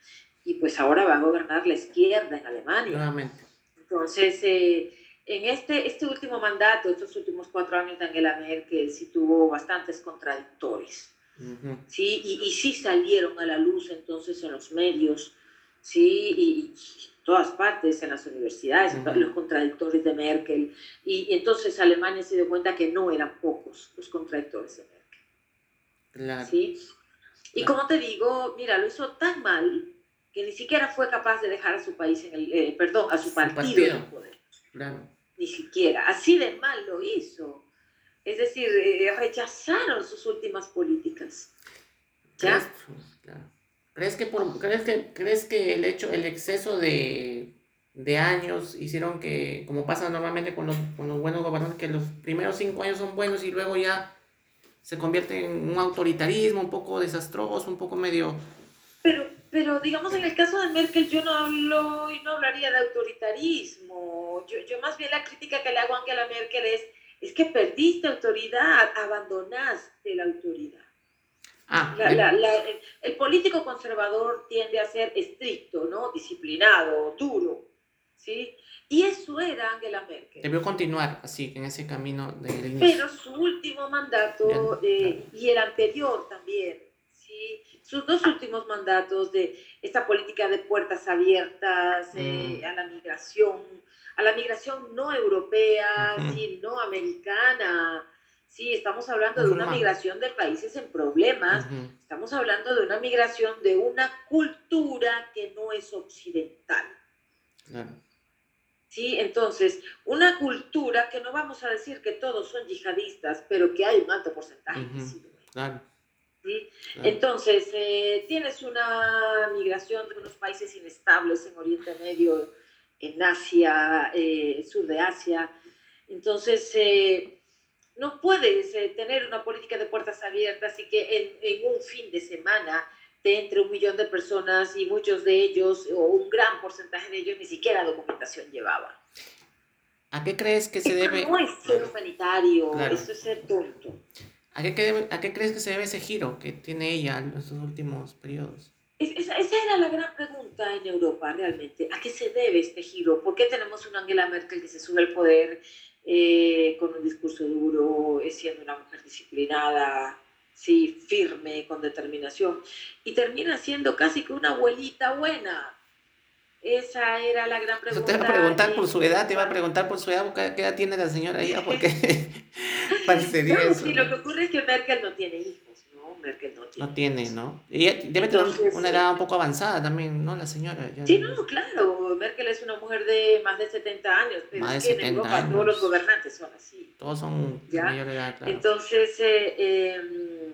y pues ahora va a gobernar la izquierda en Alemania. Nuevamente. Entonces, eh, en este, este último mandato, estos últimos cuatro años de Angela Merkel, sí tuvo bastantes contradictores. ¿Sí? Y, y, sí salieron a la luz entonces en los medios, ¿sí? y, en todas partes, en las universidades, los contradictores de Merkel. Y, entonces Alemania se dio cuenta que no eran pocos los contradictores de Merkel. Claro. ¿sí? Y como te digo, mira, lo hizo tan mal que ni siquiera fue capaz de dejar a su país en el, eh, perdón, a su, partido, en el poder. Claro. Ni siquiera, así de mal lo hizo. Es decir, eh, rechazaron sus últimas políticas. ¿Ya? Claro. ¿Crees que, por, crees que, crees que el hecho, el exceso de, de años hicieron que, como pasa normalmente con los, con los buenos gobernantes, que los primeros cinco años son buenos y luego ya se convierte en un autoritarismo un poco desastroso, un poco medio... Pero, pero digamos, en el caso de Merkel yo no hablo y no hablaría de autoritarismo. Yo, yo más bien la crítica que le hago a Angela Merkel es, es que perdiste autoridad, abandonaste la autoridad. Ah, el, político conservador tiende a ser estricto, ¿no? Disciplinado, duro, ¿sí? Y eso era Angela Merkel. Debió continuar así, en ese camino de Pero su último mandato eh, y el anterior también, ¿sí? Sus dos últimos mandatos de esta política de puertas abiertas eh, mm. a la migración, a la migración no europea, sino americana, Sí, estamos hablando de una migración de países en problemas, estamos hablando de una migración de una cultura que no es occidental. Sí, entonces, una cultura que no vamos a decir que todos son yihadistas, pero que hay un alto porcentaje. ¿sí? Entonces, eh, tienes una migración de unos países inestables en Oriente Medio, en Asia, eh, sur de Asia. Entonces, eh, no puedes eh, tener una política de puertas abiertas y que en, un fin de semana te entre un millón de personas y muchos de ellos, o un gran porcentaje de ellos, ni siquiera documentación llevaban. ¿A qué crees que se debe? No es ser humanitario, eso es ser tonto. ¿A qué, ¿A qué, crees que se debe ese giro que tiene ella en estos últimos periodos? Esa, esa, era la gran pregunta en Europa realmente. ¿A qué se debe este giro? ¿Por qué tenemos una Angela Merkel que se sube al poder eh, con un discurso duro, siendo una mujer disciplinada, sí, firme, con determinación, y termina siendo casi que una abuelita buena. Esa era la gran pregunta. te iba a preguntar por su edad, te iba a preguntar por su edad, ¿qué edad tiene la señora ahí? Porque parecería eso. Sí, lo que ocurre es que Merkel no tiene hijos. Merkel no tiene. No tiene, ¿no? Y debe tener una edad un poco avanzada también, ¿no? La señora. sí, no, claro. Merkel es una mujer de más de 70 años. Pero más de 70 en Europa años. todos los gobernantes son así. Todos son de mayor edad, claro. Entonces, eh, em,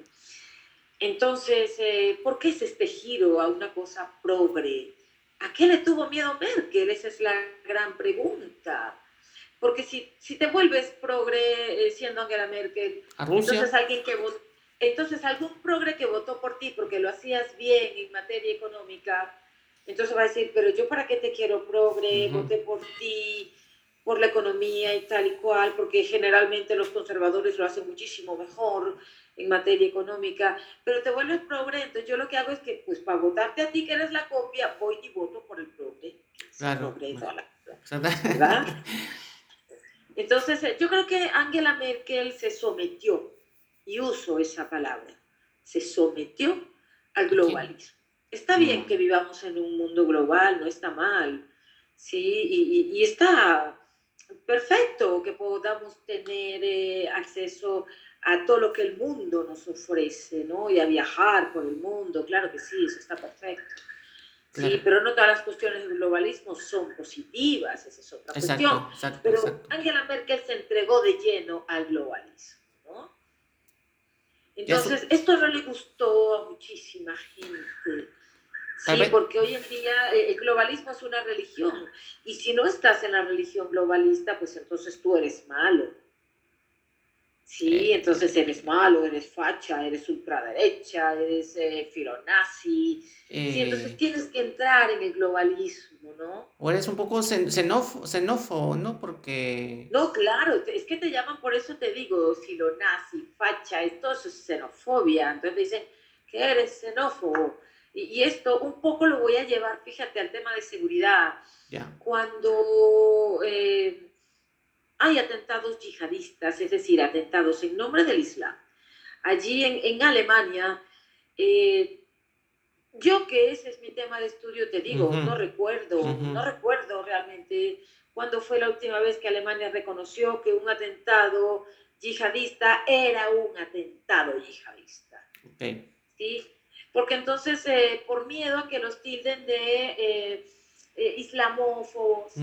entonces eh, ¿por qué es este giro a una cosa progre? ¿A qué le tuvo miedo Merkel? Esa es la gran pregunta. Porque si, si te vuelves progre eh, siendo Angela Merkel, entonces alguien que vos entonces, algún progre que votó por ti porque lo hacías bien en materia económica, entonces va a decir, pero yo para qué te quiero progre, voté por ti, por la economía y tal y cual, porque generalmente los conservadores lo hacen muchísimo mejor en materia económica, pero te vuelves progre, entonces yo lo que hago es que, pues para votarte a ti que eres la copia, voy y voto por el progre. Claro. ¿verdad? Entonces, eh, yo creo que Angela Merkel se sometió y uso esa palabra, se sometió al globalismo. Está bien que vivamos en un mundo global, no está mal, ¿sí? Y, está perfecto que podamos tener eh, acceso a todo lo que el mundo nos ofrece, ¿no? Y a viajar por el mundo, claro que sí, eso está perfecto. Sí, pero no todas las cuestiones del globalismo son positivas, esa es otra cuestión. pero Angela Merkel se entregó de lleno al globalismo. Entonces, esto no le gustó a muchísima gente. Sí, porque hoy en día eh, el globalismo es una religión. Y si no estás en la religión globalista, pues entonces tú eres malo. Sí, entonces eres malo, eres facha, eres ultraderecha, eres eh, filonazi. Sí, entonces eh. tienes que entrar en el globalismo, ¿no? O eres un poco xenófobo, ¿no? Porque... No, claro, es que te llaman, por eso te digo, filonazi, facha, todo eso es xenofobia. Entonces dicen que eres xenófobo. Y, esto un poco lo voy a llevar, fíjate, al tema de seguridad. Ya. Cuando... Eh, hay atentados yihadistas, es decir, atentados en nombre del Islam. Allí en, Alemania, eh, yo que ese es mi tema de estudio, te digo, no recuerdo, no recuerdo realmente cuándo fue la última vez que Alemania reconoció que un atentado yihadista era un atentado yihadista. ¿Sí? Porque entonces, eh, por miedo a que los tilden de eh, islamófobos,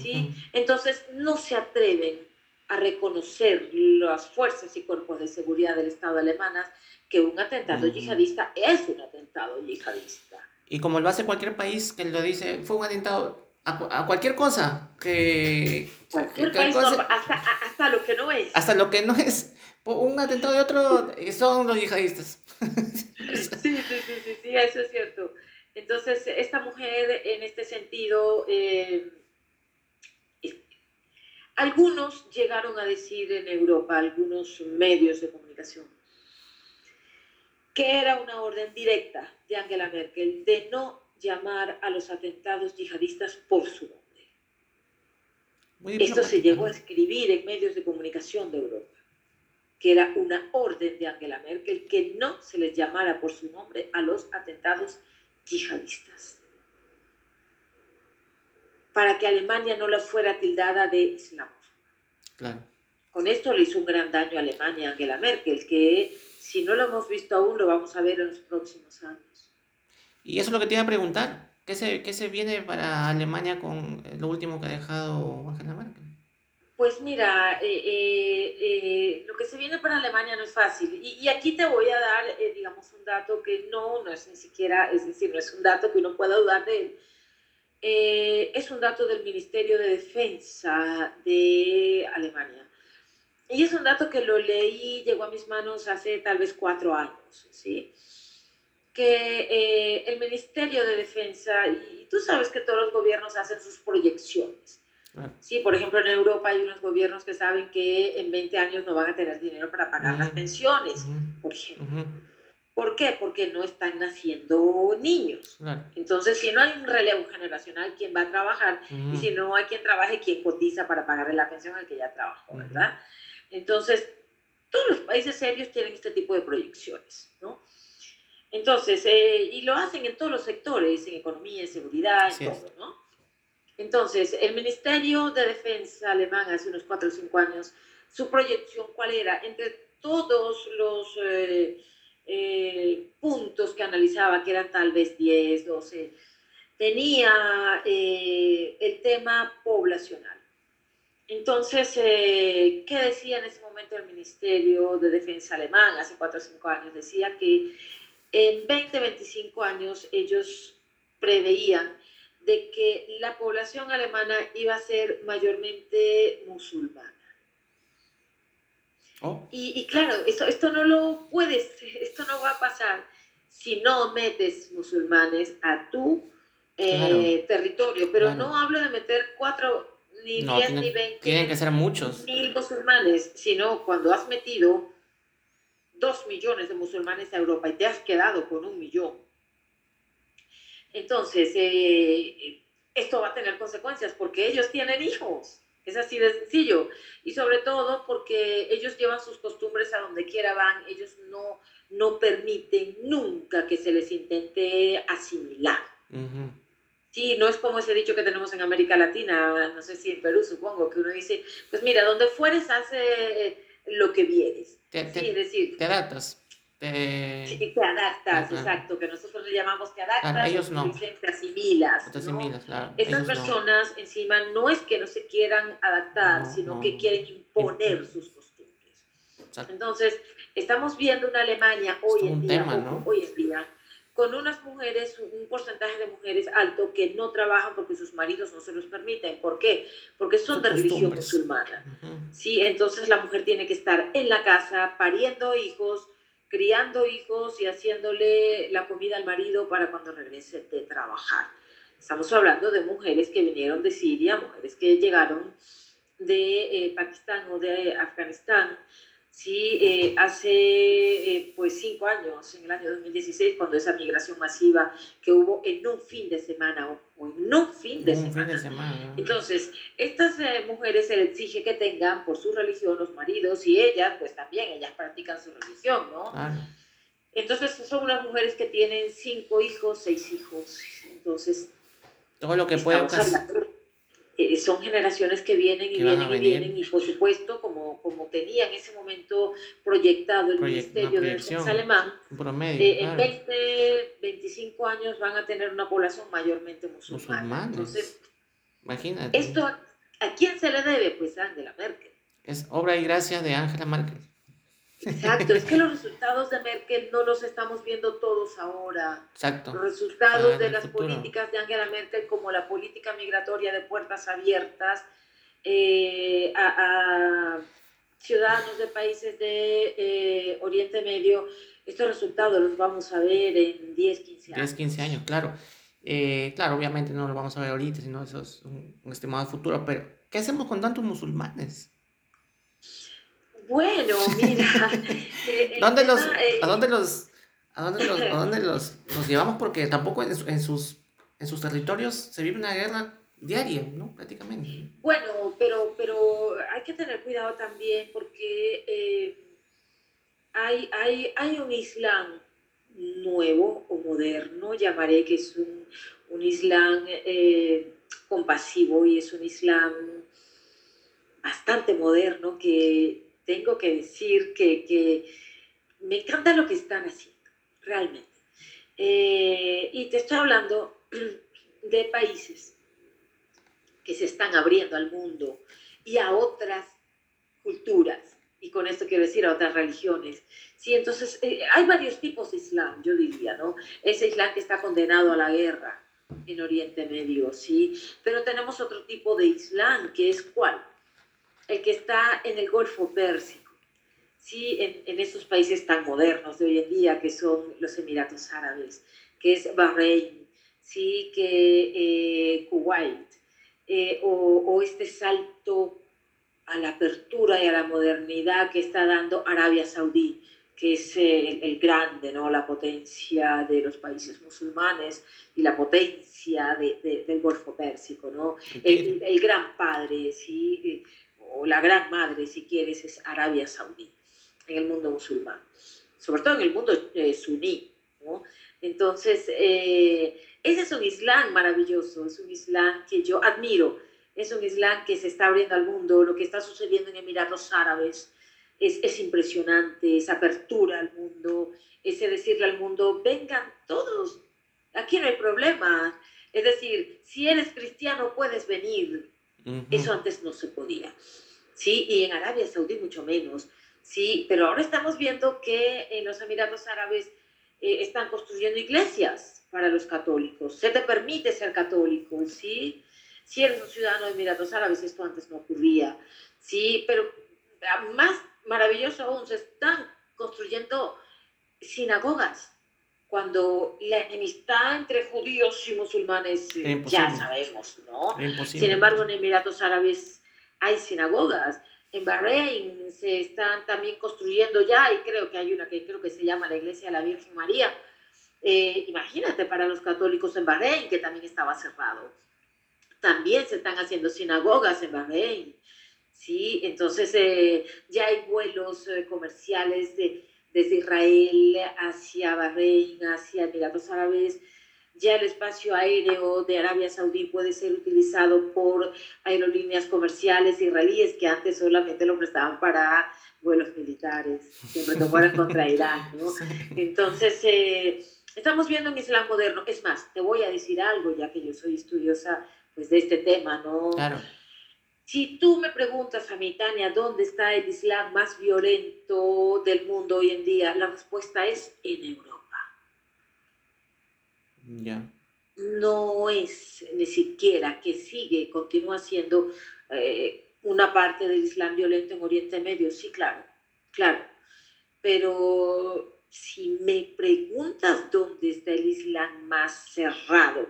¿sí? Entonces no se atreven a reconocer las fuerzas y cuerpos de seguridad del Estado alemanas que un atentado yihadista es un atentado yihadista. Y como lo hace cualquier país que lo dice, fue un atentado a, cualquier cosa. Que, cualquier país, hasta, hasta, lo que no es. Hasta lo que no es. Un atentado de otro son los yihadistas. sí, sí, sí, sí, sí, eso es cierto. Entonces, esta mujer en este sentido... Eh, algunos llegaron a decir en Europa, algunos medios de comunicación, que era una orden directa de Angela Merkel de no llamar a los atentados yihadistas por su nombre. Esto se llegó a escribir en medios de comunicación de Europa, que era una orden de Angela Merkel que no se les llamara por su nombre a los atentados yihadistas para que Alemania no la fuera tildada de Islam. Claro. Con esto le hizo un gran daño a Alemania Angela Merkel, que si no lo hemos visto aún, lo vamos a ver en los próximos años. Y eso es lo que te iba a preguntar. ¿Qué se, qué se viene para Alemania con lo último que ha dejado Angela Merkel? Pues mira, eh, eh, eh, lo que se viene para Alemania no es fácil. Y, y aquí te voy a dar, digamos, un dato que no, no es ni siquiera, es decir, no es un dato que uno pueda dudar de él eh, es un dato del Ministerio de Defensa de Alemania. Y es un dato que lo leí, llegó a mis manos hace tal vez cuatro años, ¿sí? Que eh, el Ministerio de Defensa, y tú sabes que todos los gobiernos hacen sus proyecciones. Sí, por ejemplo, en Europa hay unos gobiernos que saben que en 20 años no van a tener dinero para pagar las pensiones, por ejemplo. ¿Por qué? Porque no están naciendo niños. Entonces, si no hay un relevo generacional, ¿quién va a trabajar? Y si no hay quien trabaje, ¿quién cotiza para pagarle la pensión al que ya trabajó, verdad? Entonces, todos los países serios tienen este tipo de proyecciones, ¿no? Entonces, eh, y lo hacen en todos los sectores, en economía, en seguridad, en todo, ¿no? Entonces, el Ministerio de Defensa alemán hace unos cuatro o cinco años, su proyección, ¿cuál era? Entre todos los... Eh, eh, puntos que analizaba, que eran tal vez 10, 12, tenía eh, el tema poblacional. Entonces, eh, ¿qué decía en ese momento el Ministerio de Defensa alemán hace 4 o 5 años? Decía que en 20, 25 años ellos preveían de que la población alemana iba a ser mayormente musulmana. Oh. Y, claro, esto, esto no lo puedes, esto no va a pasar si no metes musulmanes a tu eh, territorio. Pero no hablo de meter cuatro, ni diez, ni veinte. Tienen que ser muchos. Mil musulmanes, sino cuando has metido dos millones de musulmanes a Europa y te has quedado con un millón. Entonces, eh, esto va a tener consecuencias porque ellos tienen hijos. Es así de sencillo. Y sobre todo porque ellos llevan sus costumbres a donde quiera van, ellos no, no permiten nunca que se les intente asimilar. Sí, no es como ese dicho que tenemos en América Latina, no sé si en Perú supongo, que uno dice, pues mira, donde fueres hace lo que vienes. Te, sí, decir, te adaptas. Te... Sí, te adaptas, exacto, que nosotros le llamamos te adaptas, a ellos no. te asimilas. Te asimilas claro. Estas personas encima no es que no se quieran adaptar, sino que quieren imponer sus costumbres. Entonces, estamos viendo una Alemania hoy en día, hoy en día, con unas mujeres, un porcentaje de mujeres alto que no trabajan porque sus maridos no se los permiten. ¿Por qué? Porque son de religión musulmana. Sí, entonces la mujer tiene que estar en la casa pariendo hijos, criando hijos y haciéndole la comida al marido para cuando regrese de trabajar. Estamos hablando de mujeres que vinieron de Siria, mujeres que llegaron de eh, Pakistán o de Afganistán, Sí, eh, hace eh, pues cinco años, en el año 2016, cuando esa migración masiva que hubo en un fin de semana o, en un fin de, semana. Entonces, estas eh, mujeres se les exige que tengan por su religión los maridos y ellas, pues también, ellas practican su religión, ¿no? Entonces, son unas mujeres que tienen cinco hijos, seis hijos. Entonces, todo lo que pueden eh, son generaciones que vienen y vienen y vienen y por supuesto como, como tenía en ese momento proyectado el Ministerio de Defensa alemán, eh, en 20, 25 años van a tener una población mayormente musulmana. Entonces, imagínate. ¿Esto a, quién se le debe? Pues a Angela Merkel. Es obra y gracia de Angela Merkel. Exacto, es que los resultados de Merkel no los estamos viendo todos ahora. Exacto. Los resultados de las políticas de Angela Merkel, como la política migratoria de puertas abiertas eh, a, ciudadanos de países de eh, Oriente Medio, estos resultados los vamos a ver en 10, 15 años. 10, 15 años, claro. Eh, claro, obviamente no lo vamos a ver ahorita, sino eso es un, un estimado futuro, pero ¿qué hacemos con tantos musulmanes? Bueno, mira. Eh, ¿Dónde los, eh, ¿A dónde los, a dónde los, a dónde los, llevamos? Porque tampoco en, en, sus, en sus territorios se vive una guerra diaria, ¿no? Prácticamente. Bueno, pero, pero hay que tener cuidado también porque eh, hay, hay, hay un Islam nuevo o moderno, llamaré que es un, un Islam compasivo y es un Islam bastante moderno que tengo que decir que, me encanta lo que están haciendo, realmente. Eh, y te estoy hablando de países que se están abriendo al mundo y a otras culturas, y con esto quiero decir a otras religiones. Sí, entonces eh, hay varios tipos de Islam, yo diría, ¿no? Ese Islam que está condenado a la guerra en Oriente Medio, ¿sí? Pero tenemos otro tipo de Islam, que es cuál? El que está en el Golfo Pérsico, ¿sí? en, en estos países tan modernos de hoy en día que son los Emiratos Árabes, que es Bahrein, ¿sí? que eh, Kuwait, eh, o, este salto a la apertura y a la modernidad que está dando Arabia Saudí, que es el, grande, ¿no? la potencia de los países musulmanes y la potencia del Golfo Pérsico, ¿no? el, el gran padre, ¿sí? O la gran madre, si quieres, es Arabia Saudí, en el mundo musulmán, sobre todo en el mundo eh, suní. Entonces, eh, ese es un Islam maravilloso, es un Islam que yo admiro, es un Islam que se está abriendo al mundo, lo que está sucediendo en Emiratos Árabes es, es impresionante, esa apertura al mundo, ese decirle al mundo, vengan todos, aquí no hay problema. Es decir, si eres cristiano puedes venir, eso antes no se podía. ¿sí? Y en Arabia Saudí mucho menos, ¿sí? Pero ahora estamos viendo que en los Emiratos Árabes eh, están construyendo iglesias para los católicos. Se te permite ser católico, ¿sí? Si eres un ciudadano de Emiratos Árabes, esto antes no ocurría, ¿sí? Pero más maravilloso aún, se están construyendo sinagogas cuando la enemistad entre judíos y musulmanes ya sabemos, ¿no? Sin embargo, en Emiratos Árabes hay sinagogas. En Bahrein se están también construyendo ya, y creo que hay una que creo que se llama la Iglesia de la Virgen María. Eh, imagínate para los católicos en Bahrein, que también estaba cerrado. También se están haciendo sinagogas en Bahrein. ¿sí? Entonces eh, ya hay vuelos eh, comerciales de desde Israel hacia Bahrein, hacia Emiratos Árabes, ya el espacio aéreo de Arabia Saudí puede ser utilizado por aerolíneas comerciales israelíes que antes solamente lo prestaban para vuelos militares, siempre que fueran contra Irán. ¿no? Entonces, eh, estamos viendo un Islam moderno. Es más, te voy a decir algo, ya que yo soy estudiosa pues, de este tema, ¿no? Claro. Si tú me preguntas a mí, Tania, ¿dónde está el Islam más violento del mundo hoy en día? La respuesta es en Europa. Ya. No es ni siquiera que sigue, continúa siendo eh, una parte del Islam violento en Oriente Medio. Sí, claro, claro. Pero si me preguntas dónde está el Islam más cerrado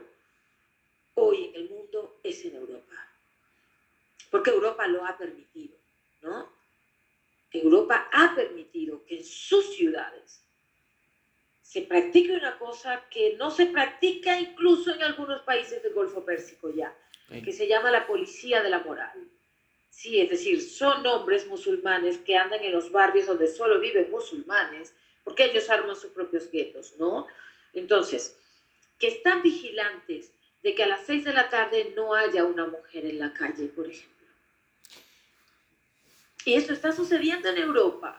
hoy en el mundo, es en Europa porque Europa lo ha permitido, ¿no? Europa ha permitido que en sus ciudades se practique una cosa que no se practica incluso en algunos países del Golfo Pérsico ya, que se llama la policía de la moral. Sí, es decir, son hombres musulmanes que andan en los barrios donde solo viven musulmanes, porque ellos arman sus propios guetos, ¿no? Entonces, que están vigilantes de que a las seis de la tarde no haya una mujer en la calle, por ejemplo y eso está sucediendo en Europa.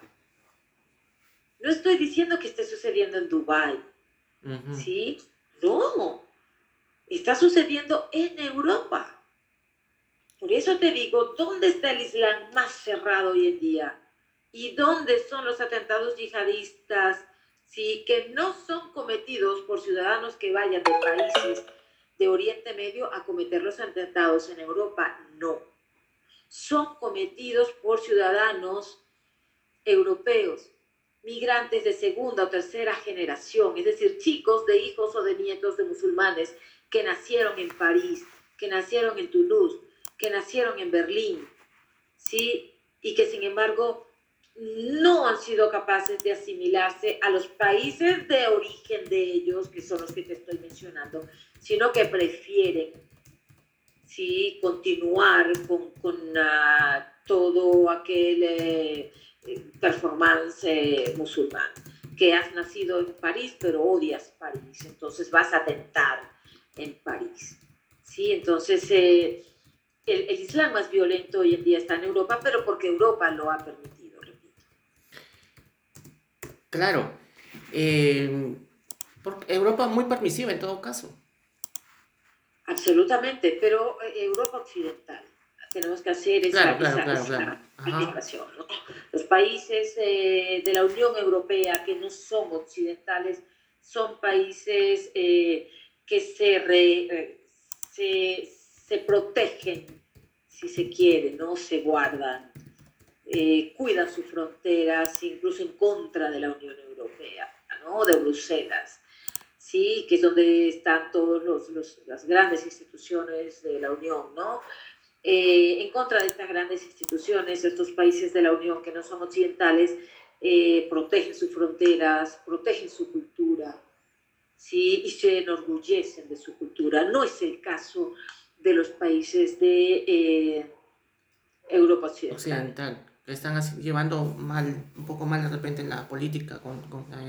No estoy diciendo que esté sucediendo en Dubái. ¿Sí? No. Está sucediendo en Europa. Por eso te digo, ¿dónde está el Islam más cerrado hoy en día? ¿Y dónde son los atentados yihadistas? Sí, que no son cometidos por ciudadanos que vayan de países de Oriente Medio a cometer los atentados en Europa, no. Son cometidos por ciudadanos europeos, migrantes de segunda o tercera generación, es decir, chicos de hijos o de nietos de musulmanes que nacieron en París, que nacieron en Toulouse, que nacieron en Berlín, ¿sí? Y que sin embargo no han sido capaces de asimilarse a los países de origen de ellos, que son los que te estoy mencionando, sino que prefieren ¿sí? continuar con, con uh, todo aquel eh, performance eh, musulmán, que has nacido en París, pero odias París, entonces vas a tentar en París. ¿sí? Entonces, eh, el, el Islam más violento hoy en día está en Europa, pero porque Europa lo ha permitido. Claro. Eh, Europa muy permisiva en todo caso. Absolutamente, pero eh, Europa occidental. Tenemos que hacer esa, claro, Los países eh, de la Unión Europea que no son occidentales son países eh, que se, se, se, protegen, si se quiere, ¿no? se guardan eh, cuidan sus fronteras, incluso en contra de la Unión Europea, ¿no? de Bruselas, ¿sí? que es donde están todas las grandes instituciones de la Unión. ¿no? Eh, en contra de estas grandes instituciones, estos países de la Unión que no son occidentales, eh, protegen sus fronteras, protegen su cultura, ¿sí? y se enorgullecen de su cultura. No es el caso de los países de Europa occidental están llevando mal, un poco mal de repente en la política. Con,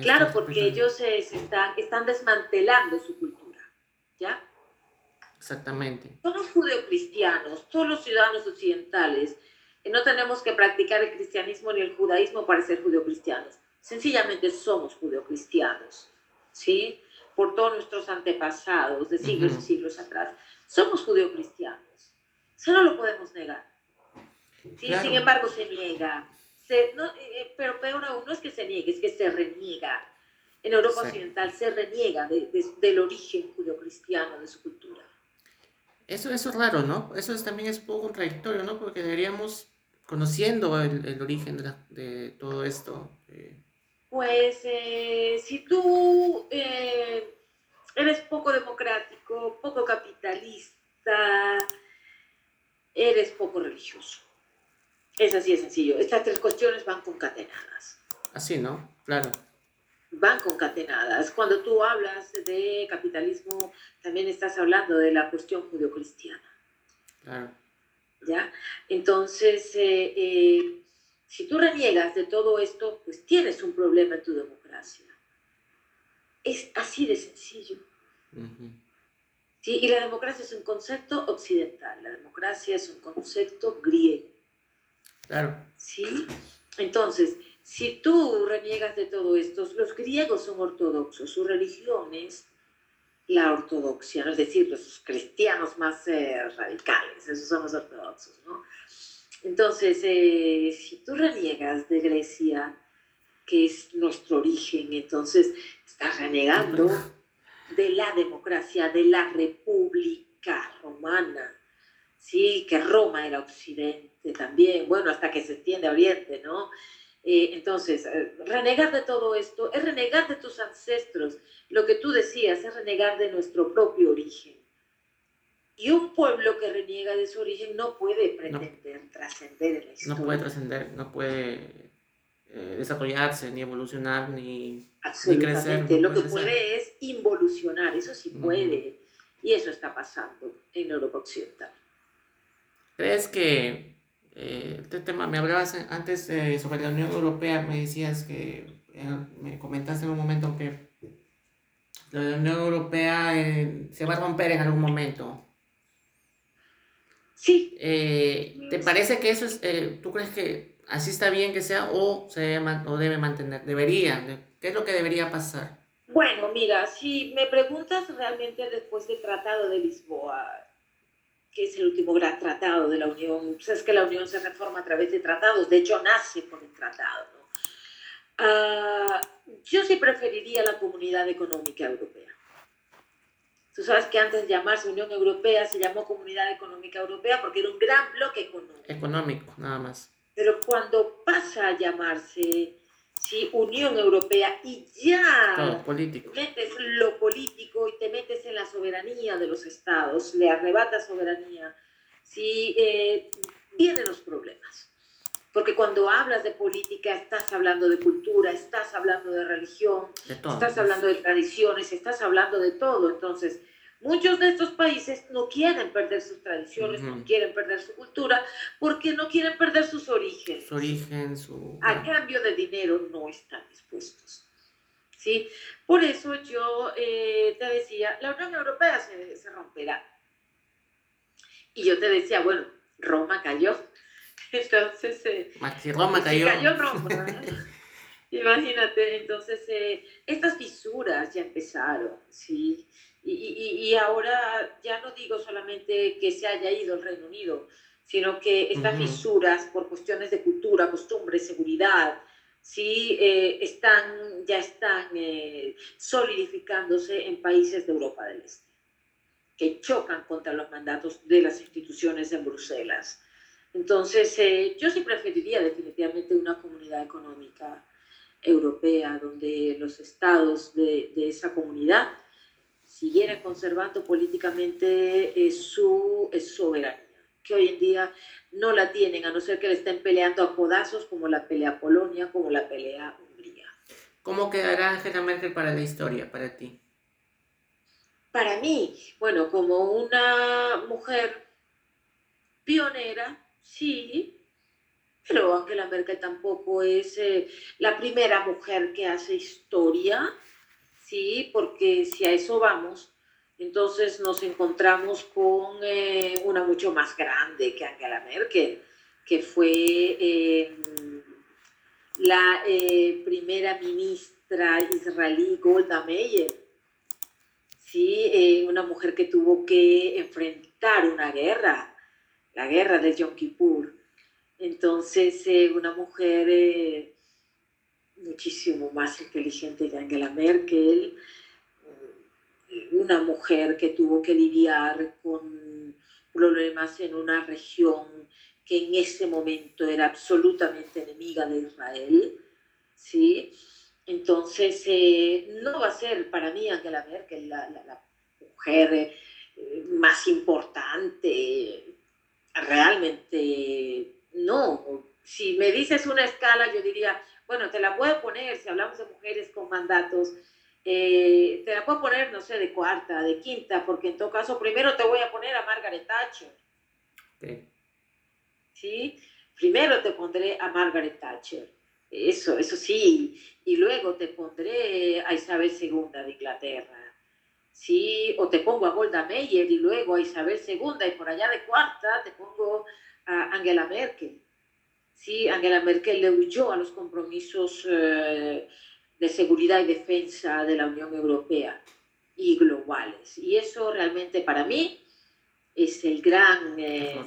claro, porque ellos se, están, están desmantelando su cultura, ¿ya? Exactamente. Todos los judeocristianos, todos los ciudadanos occidentales, no tenemos que practicar el cristianismo ni el judaísmo para ser judeocristianos. Sencillamente somos judeocristianos, ¿sí? Por todos nuestros antepasados de siglos y siglos atrás. Somos judeocristianos. Eso no lo podemos negar. Sí, sin embargo, se niega. Se, no, eh, eh, pero peor aún no es que se niegue, es que se reniega. En Europa Occidental se reniega de, del origen judio-cristiano de su cultura. Eso, eso es raro, ¿no? Eso es, también es un poco contradictorio, ¿no? Porque deberíamos, conociendo el, el origen de, de, todo esto. Eh... Pues si tú eres poco democrático, poco capitalista, eres poco religioso. Es así de sencillo. Estas tres cuestiones van concatenadas. Así, ¿no? Claro. Van concatenadas. Cuando tú hablas de capitalismo, también estás hablando de la cuestión judio-cristiana. Claro. ¿Ya? Entonces, eh, eh, si tú reniegas de todo esto, pues tienes un problema en tu democracia. Es así de sencillo. ¿Sí? Y la democracia es un concepto occidental, la democracia es un concepto griego. Claro. ¿Sí? Entonces, si tú reniegas de todo esto, los griegos son ortodoxos, su religión es la ortodoxia, es decir, los cristianos más eh, radicales, esos son los ortodoxos, ¿no? Entonces, eh, si tú reniegas de Grecia, que es nuestro origen, entonces estás renegando de la democracia, de la república romana, ¿sí? Que Roma era occidente también, bueno, hasta que se extiende a Oriente, ¿no? Eh, entonces, eh, renegar de todo esto es renegar de tus ancestros. Lo que tú decías es renegar de nuestro propio origen. Y un pueblo que reniega de su origen no puede pretender trascender en la historia. No puede trascender, no puede eh, desarrollarse, ni evolucionar, ni, crecer. Lo que puede es involucionar, eso sí puede. Y eso está pasando en Europa Occidental. ¿Crees que eh, este tema, me hablabas antes eh, sobre la Unión Europea, me decías que, eh, me comentaste en un momento que la Unión Europea se va a romper en algún momento. Sí. ¿Te parece que eso es, tú crees que así está bien que sea o se debe, o debe mantener? Debería. ¿Qué es lo que debería pasar? Bueno, mira, si me preguntas realmente después del Tratado de Lisboa, que es el último gran tratado de la Unión. Sabes que la Unión se reforma a través de tratados, de hecho nace por un tratado. ¿no? Ah, yo sí preferiría la Comunidad Económica Europea. Tú sabes que antes de llamarse Unión Europea se llamó Comunidad Económica Europea porque era un gran bloque económico. Económico, nada más. Pero cuando pasa a llamarse ¿sí? Unión Europea y ya político. metes lo político y te metes en la soberanía de los estados, le arrebatas soberanía, ¿sí? Eh, vienen los problemas. Porque cuando hablas de política estás hablando de cultura, estás hablando de religión, estás hablando de tradiciones, estás hablando de todo. Entonces, muchos de estos países no quieren perder sus tradiciones, no quieren perder su cultura, porque no quieren perder sus orígenes. Su origen, su... A cambio de dinero no están dispuestos. ¿Sí? Por eso yo eh, te decía, la Unión Europea se, se romperá. Y yo te decía, bueno, Roma cayó entonces, eh, Roma cayó. cayó Roma. Imagínate, entonces eh, estas fisuras ya empezaron, ¿sí? Y, y, y, ahora ya no digo solamente que se haya ido el Reino Unido, sino que estas fisuras por cuestiones de cultura, costumbres, seguridad, sí eh, están, ya están eh, solidificándose en países de Europa del Este, que chocan contra los mandatos de las instituciones en Bruselas. Entonces, eh, yo sí preferiría definitivamente una comunidad económica europea donde los estados de, esa comunidad siguieran conservando políticamente eh, su soberanía, que hoy en día no la tienen, a no ser que le estén peleando a codazos como la pelea Polonia, como la pelea Hungría. ¿Cómo quedará Angela Merkel para la historia, para ti? Para mí, bueno, como una mujer pionera, Sí, pero Angela Merkel tampoco es eh, la primera mujer que hace historia, sí, porque si a eso vamos, entonces nos encontramos con eh, una mucho más grande que Angela Merkel, que fue em, la eh, primera ministra israelí Golda Meir, sí, una mujer que tuvo que enfrentar una guerra la guerra de Yom Kippur. Entonces, eh, una mujer eh, muchísimo más inteligente que Angela Merkel, eh, una mujer que tuvo que lidiar con problemas en una región que en ese momento era absolutamente enemiga de Israel, ¿sí? Entonces, no va a ser para mí Angela Merkel la, la mujer más importante, realmente no. Si me dices una escala, yo diría, bueno, te la puedo poner, si hablamos de mujeres con mandatos, eh, te la puedo poner, no sé, de cuarta, de quinta, porque en todo caso, primero te voy a poner a Margaret Thatcher. ¿Sí? Primero te pondré a Margaret Thatcher. Eso, eso sí. Y luego te pondré a Isabel II de Inglaterra. ¿sí? O te pongo a Golda Meir y luego a Isabel II y por allá de cuarta te pongo a Angela Merkel. ¿Sí? Angela Merkel le huyó a los compromisos eh, de seguridad y defensa de la Unión Europea y globales. Y eso realmente para mí es el gran, eh,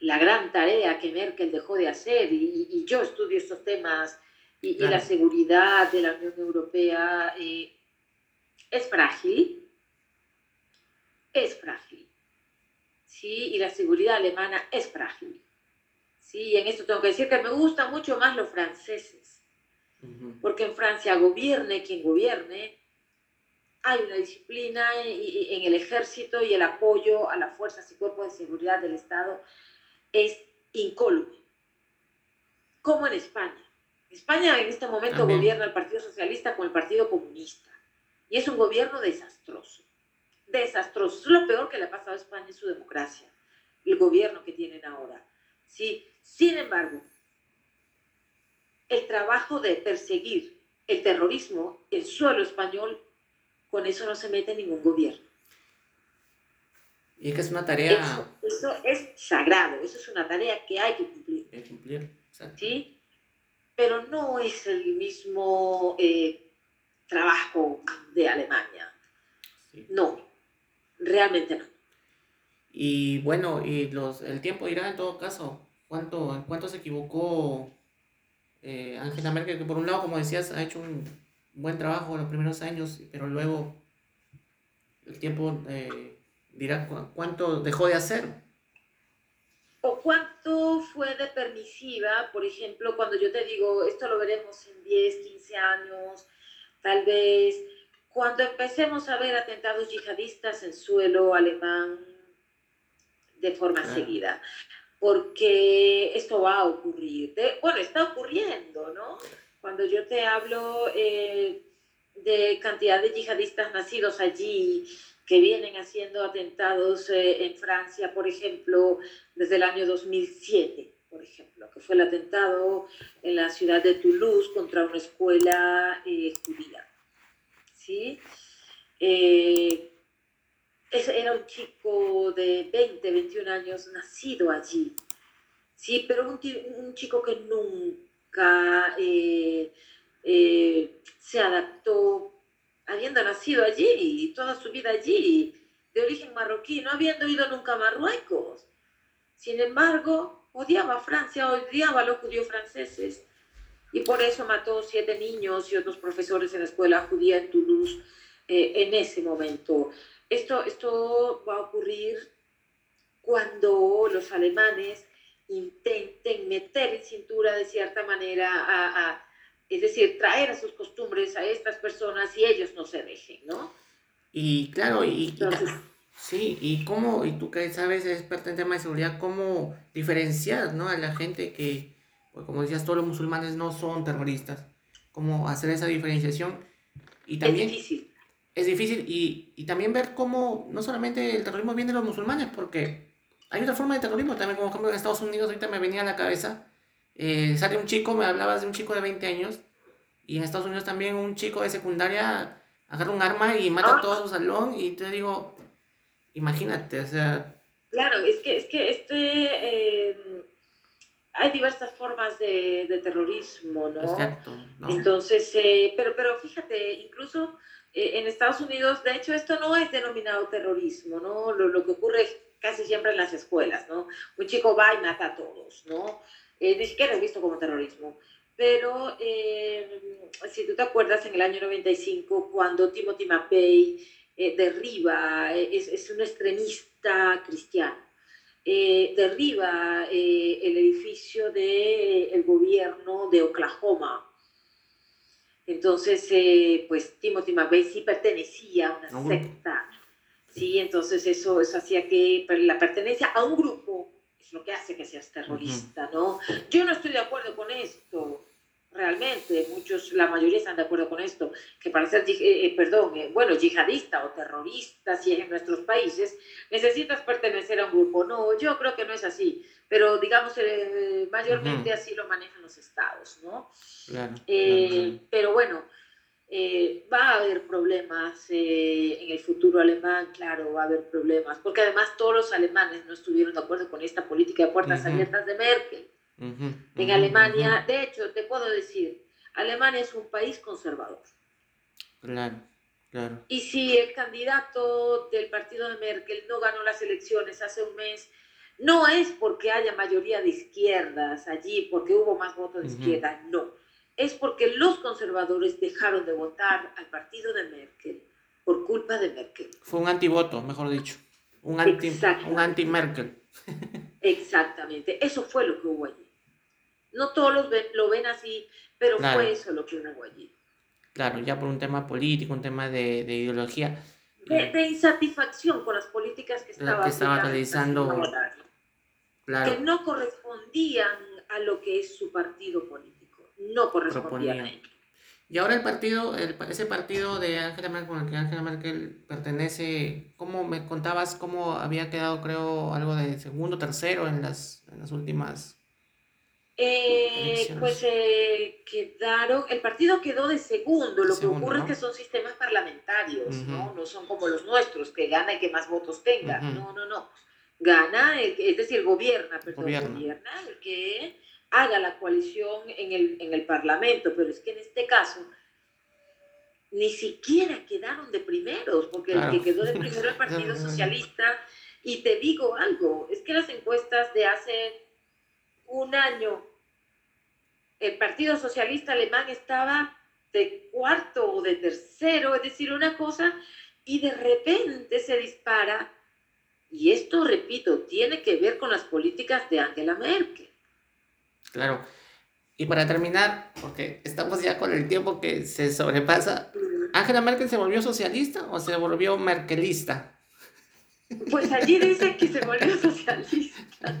la gran tarea que Merkel dejó de hacer y, yo estudio estos temas y, la seguridad de la Unión Europea eh, es frágil, es frágil. ¿sí? Y la seguridad alemana es frágil. ¿Sí? En esto tengo que decir que me gustan mucho más los franceses. Porque en Francia, gobierne quien gobierne, hay una disciplina en el ejército y el apoyo a las fuerzas y cuerpos de seguridad del Estado es incólume. Como en España. España en este momento gobierna el Partido Socialista con el Partido Comunista. Y es un gobierno desastroso desastroso. Es lo peor que le ha pasado a España en su democracia, el gobierno que tienen ahora. ¿Sí? Sin embargo, el trabajo de perseguir el terrorismo en suelo español, con eso no se mete ningún gobierno. Y es que es una tarea... Eso, es sagrado, eso es una tarea que hay que cumplir. Hay que cumplir, ¿Sí? Pero no es el mismo eh, trabajo de Alemania. No, realmente no. Y bueno, y los, el tiempo dirá en todo caso cuánto, en cuánto se equivocó eh, Angela Merkel, que por un lado, como decías, ha hecho un buen trabajo en los primeros años, pero luego el tiempo eh, dirá cuánto dejó de hacer. O cuánto fue de permisiva, por ejemplo, cuando yo te digo, esto lo veremos en 10, 15 años, tal vez, cuando empecemos a ver atentados yihadistas en suelo alemán de forma seguida porque esto va a ocurrir. bueno, está ocurriendo, ¿no? Cuando yo te hablo eh, de cantidad de yihadistas nacidos allí que vienen haciendo atentados eh, en Francia, por ejemplo, desde el año 2007, por ejemplo, que fue el atentado en la ciudad de Toulouse contra una escuela eh, judía. ¿Sí? Era un chico de 20, 21 años nacido allí. Sí, pero un, chico que nunca eh, eh, se adaptó, habiendo nacido allí y toda su vida allí, de origen marroquí, no habiendo ido nunca a Marruecos. Sin embargo, odiaba a Francia, odiaba a los judíos franceses y por eso mató siete niños y otros profesores en la escuela judía en Toulouse eh, en ese momento. Esto, esto va a ocurrir cuando los alemanes intenten meter en cintura de cierta manera a, es decir, traer a sus costumbres a estas personas y ellos no se dejen, ¿no? Y claro, y, sí, y cómo, y tú que sabes, es parte del tema de seguridad, cómo diferenciar, ¿no? A la gente que, pues como decías, todos los musulmanes no son terroristas, cómo hacer esa diferenciación. Y también, es difícil es difícil y, y, también ver cómo no solamente el terrorismo viene de los musulmanes, porque hay otra forma de terrorismo también, como ejemplo en Estados Unidos, ahorita me venía a la cabeza, eh, sale un chico, me hablabas de un chico de 20 años, y en Estados Unidos también un chico de secundaria agarra un arma y mata a todo su salón, y te digo, imagínate, o sea... Claro, es que, es que este... Eh, hay diversas formas de, de terrorismo, ¿no? Exacto. Entonces, eh, pero, pero fíjate, incluso en Estados Unidos, de hecho, esto no es denominado terrorismo, ¿no? Lo, que ocurre casi siempre en las escuelas, ¿no? Un chico va y mata a todos, ¿no? Eh, ni siquiera es visto como terrorismo. Pero eh, si tú te acuerdas, en el año 95, cuando Timothy McVeigh derriba, es, es, un extremista cristiano, derriba el edificio del el gobierno de Oklahoma, entonces, eh, pues Timothy McVeigh sí pertenecía a una secta, ¿sí? Entonces eso, eso hacía que la pertenencia a un grupo es lo que hace que seas terrorista, ¿no? Yo no estoy de acuerdo con esto, realmente, muchos, la mayoría están de acuerdo con esto, que para ser, eh, eh, perdón, bueno, yihadista o terrorista, si es en nuestros países, necesitas pertenecer a un grupo. No, yo creo que no es así pero digamos, eh, mayormente así lo manejan los estados, ¿no? Eh, pero bueno, eh, va a haber problemas en el futuro alemán, claro, va a haber problemas, porque además todos los alemanes no estuvieron de acuerdo con esta política de puertas abiertas de Merkel. En Alemania, de hecho, te puedo decir, Alemania es un país conservador. Claro. Claro. Y si el candidato del partido de Merkel no ganó las elecciones hace un mes, no es porque haya mayoría de izquierdas allí, porque hubo más votos de izquierda, no. Es porque los conservadores dejaron de votar al partido de Merkel por culpa de Merkel. Fue un antivoto, mejor dicho. Un anti-Merkel. Exactamente. Eso fue lo que hubo allí. No todos los lo ven así, pero fue eso lo que hubo allí. Claro, ya por un tema político, un tema de, ideología. De, insatisfacción con las políticas que estaba, que estaba realizando que no correspondían a lo que es su partido político, no correspondían a ello. Y ahora el partido, ese partido de Angela Merkel, al que Angela Merkel pertenece, ¿cómo me contabas cómo había quedado, creo, algo de segundo, tercero en las, en las últimas eh, pues eh, quedaron, el partido quedó de segundo, lo que ocurre es que son sistemas parlamentarios, ¿no? No son como los nuestros, que gana y que más votos tenga, no, no, no gana, es decir, gobierna, perdón, gobierna. el que haga la coalición en el, en el Parlamento, pero es que en este caso ni siquiera quedaron de primeros, porque el que quedó de primero el Partido Socialista Y te digo algo, es que las encuestas de hace un año, el Partido Socialista Alemán estaba de cuarto o de tercero, es decir, una cosa, y de repente se dispara. Y esto, repito, tiene que ver con las políticas de Angela Merkel. Claro. Y para terminar, porque estamos ya con el tiempo que se sobrepasa, ¿Angela Merkel se volvió socialista o se volvió merkelista? Pues allí dicen que se volvió socialista.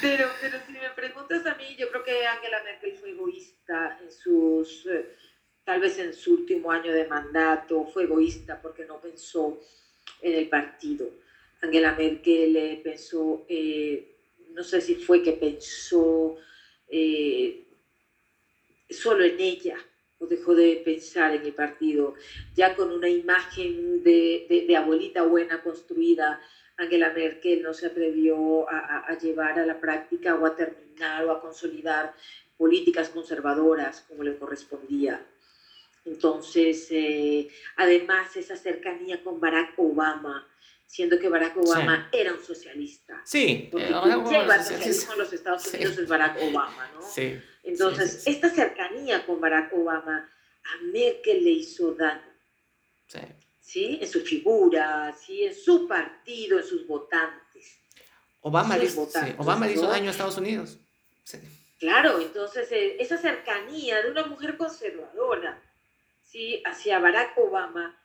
Pero, pero si me preguntas a mí, yo creo que Angela Merkel fue egoísta en sus, eh, tal vez en su último año de mandato, fue egoísta porque no pensó en el partido. Angela Merkel eh, pensó, eh, no sé si fue que pensó solo en ella o dejó de pensar en el partido, ya con una imagen de, de abuelita buena construida Angela Merkel no se atrevió a, llevar a la práctica o a terminar o a consolidar políticas conservadoras como le correspondía. Entonces, eh, además, esa cercanía con Barack Obama, siendo que Barack Obama era un socialista. Sí, porque eh, quien lleva el socialismo en los Estados Unidos es Barack Obama, ¿no? Sí. Entonces, esta cercanía con Barack Obama a Merkel le hizo daño. Sí. ¿sí? en su figura, ¿sí? en su partido, en sus votantes. Obama, le, hizo daño a Estados Unidos. Claro, entonces eh, esa cercanía de una mujer conservadora ¿sí? hacia Barack Obama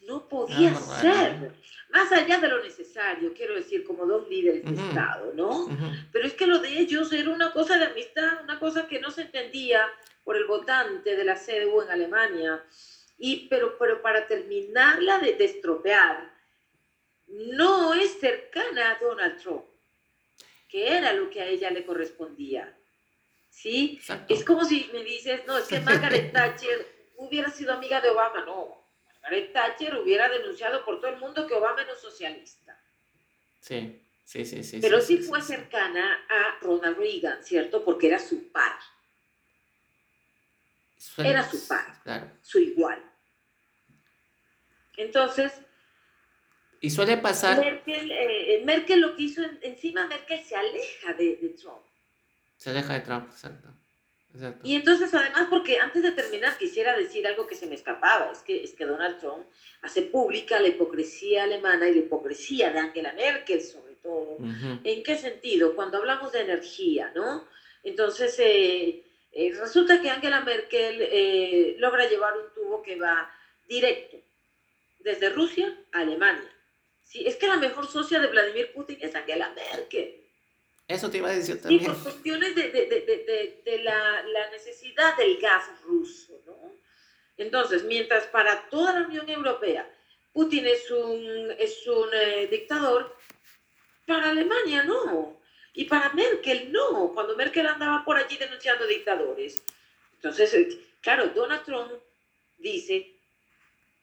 no podía ah, ser, más allá de lo necesario, quiero decir, como dos líderes de Estado, ¿no? Pero es que lo de ellos era una cosa de amistad, una cosa que no se entendía por el votante de la CDU en Alemania. Y, pero, pero para terminarla de, estropear, no es cercana a Donald Trump, que era lo que a ella le correspondía. ¿Sí? Es como si me dices, no, es que Margaret Thatcher hubiera sido amiga de Obama. No, Margaret Thatcher hubiera denunciado por todo el mundo que Obama era un socialista. Sí, sí, sí, sí. Pero sí, fue cercana a Ronald Reagan, ¿cierto? Porque era su par era su par, su igual. Entonces... Y suele pasar... Merkel, eh, Merkel lo que hizo, encima Merkel se aleja de, Trump. Se aleja de Trump, exacto. Y entonces, además, porque antes de terminar quisiera decir algo que se me escapaba, es que, es que Donald Trump hace pública la hipocresía alemana y la hipocresía de Angela Merkel, sobre todo. ¿En qué sentido? Cuando hablamos de energía, ¿no? Entonces, eh, eh, resulta que Angela Merkel eh, logra llevar un tubo que va directo desde Rusia a Alemania. Sí, es que la mejor socia de Vladimir Putin es Angela Merkel. Eso te iba a decir también. Sí, por cuestiones de, de, de, de la, la, necesidad del gas ruso. ¿no? Entonces, mientras para toda la Unión Europea Putin es un, es un eh, dictador, para Alemania no. Y para Merkel no, cuando Merkel andaba por allí denunciando dictadores. Entonces, eh, claro, Donald Trump dice,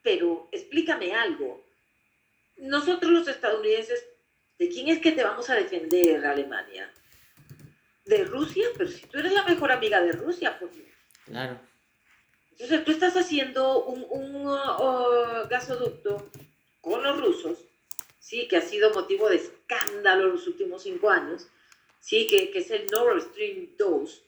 pero explícame algo. Nosotros los estadounidenses, ¿de quién es que te vamos a defender, Alemania? ¿De Rusia? Pero si tú eres la mejor amiga de Rusia, pues... Claro. Entonces tú estás haciendo un, un uh, gasoducto con los rusos, sí, que ha sido motivo de escándalo en los últimos cinco años, ¿sí? que, que es el Nord Stream 2,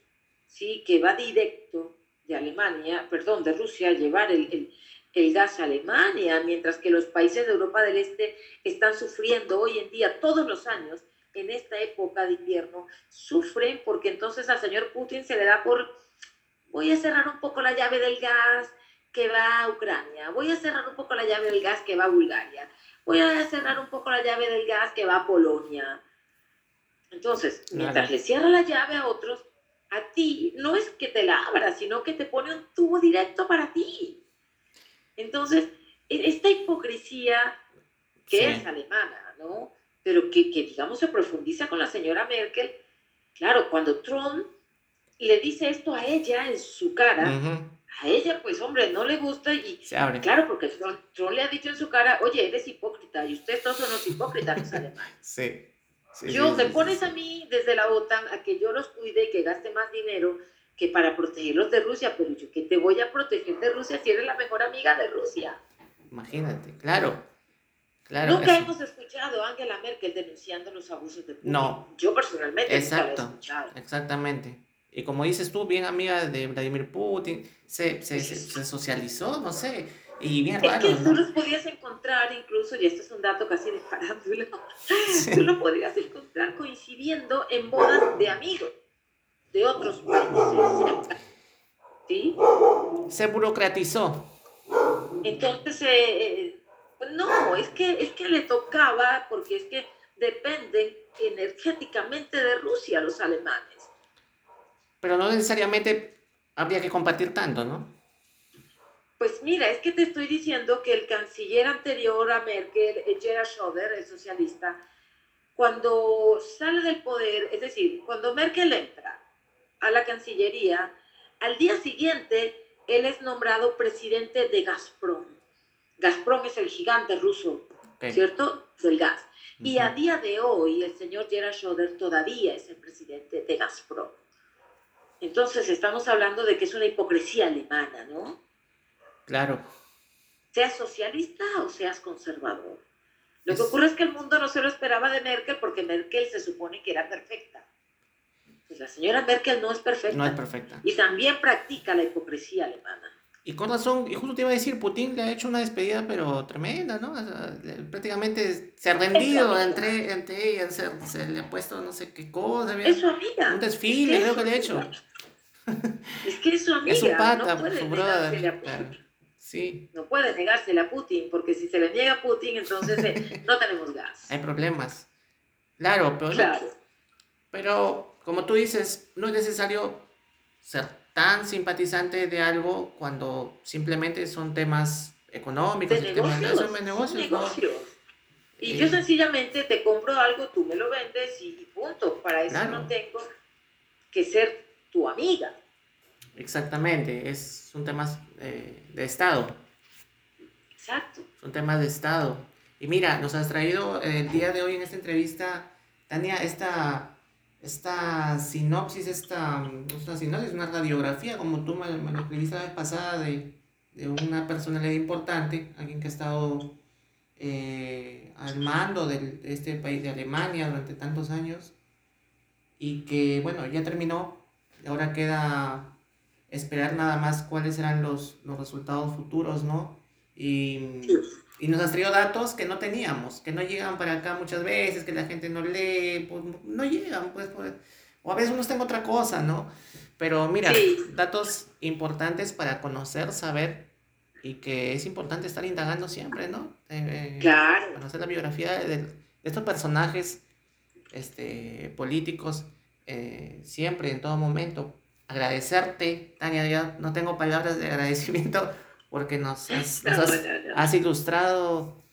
¿sí? que va directo de Alemania, perdón, de Rusia a llevar el, el, el, gas a Alemania, mientras que los países de Europa del Este están sufriendo hoy en día, todos los años, en esta época de invierno, sufren porque entonces al señor Putin se le da por, voy a cerrar un poco la llave del gas que va a Ucrania, voy a cerrar un poco la llave del gas que va a Bulgaria, voy a cerrar un poco la llave del gas que va a Polonia, entonces, mientras le cierra la llave a otros, a ti no es que te la abra, sino que te pone un tubo directo para ti. Entonces, e-, esta hipocresía que es alemana, ¿no? Pero que, que, digamos, se profundiza con la señora Merkel. Claro, cuando Trump le dice esto a ella en su cara, a ella, pues, hombre, no le gusta y... Se abre. Claro, porque Trump, le ha dicho en su cara, oye, eres hipócrita y ustedes todos son los hipócritas, los alemanes. Sí yo, me pones a mí desde la OTAN a que yo los cuide y que gaste más dinero que para protegerlos de Rusia, pero yo que te voy a proteger de Rusia si eres la mejor amiga de Rusia. Imagínate, claro. nunca hemos escuchado a Angela Merkel denunciando los abusos de Putin. No. Yo personalmente Exacto, nunca he escuchado. Exactamente. Y como dices tú, bien amiga de Vladimir Putin, se, se, se, socializó, no sé. Y bien es que tú los podías encontrar incluso, y esto es un dato casi de farándula, tú los podías encontrar coincidiendo en bodas de amigos de otros países. ¿Sí? Se burocratizó. Entonces, eh, eh, no, es que, es que le tocaba, porque es que dependen energéticamente de Rusia los alemanes. Pero no necesariamente habría que compartir tanto, ¿no? Pues mira, es que te estoy diciendo que el canciller anterior a Merkel, Gerhard Schröder, el socialista, cuando sale del poder, es decir, cuando Merkel entra a la Cancillería, al día siguiente él es nombrado presidente de Gazprom. Gazprom es el gigante ruso, ¿cierto? Del gas. Y a día de hoy el señor Gerhard Schröder todavía es el presidente de Gazprom. Entonces estamos hablando de que es una hipocresía alemana, ¿no? Claro. Seas socialista o seas conservador. Lo que ocurre es que el mundo no se lo esperaba de Merkel porque Merkel se supone que era perfecta. Pues la señora Merkel no es perfecta. No es perfecta. Y también practica la hipocresía alemana. Y con razón, y justo te iba a decir, Putin le ha hecho una despedida, pero tremenda, ¿no? prácticamente se ha rendido entre, entre ellas, se, le ha puesto no sé qué cosa. Es su amiga. Un desfile, creo que le ha hecho. Es que es su amiga. Es su pata, no puede su brother. Sí. No puede negársela a Putin, porque si se le niega a Putin, entonces eh, no tenemos gas. Hay problemas. Claro, pero, claro. pero como tú dices, no es necesario ser tan simpatizante de algo cuando simplemente son temas económicos, de negocios, de negocios, Y yo sencillamente te compro algo, tú me lo vendes y punto. Para eso no tengo que ser tu amiga. Exactamente, es, son temas eh, de Estado. Exacto. Son temas de Estado. Y mira, nos has traído el día de hoy en esta entrevista, Tania, esta, esta sinopsis, esta, esta sinopsis, una radiografía, como tú me, lo escribiste la vez pasada, de, de, una personalidad importante, alguien que ha estado eh, al mando de este país, de Alemania, durante tantos años, y que, bueno, ya terminó, ahora queda esperar nada más cuáles serán los, los resultados futuros, ¿no? Y, y, nos has traído datos que no teníamos, que no llegan para acá muchas veces, que la gente no lee, pues no llegan, pues, pues o a veces uno está en otra cosa, ¿no? Pero mira, datos importantes para conocer, saber y que es importante estar indagando siempre, ¿no? Eh, claro. Conocer la biografía de, estos personajes este, políticos eh, siempre, en todo momento, agradecerte, Tania, ya no tengo palabras de agradecimiento porque nos has, ilustrado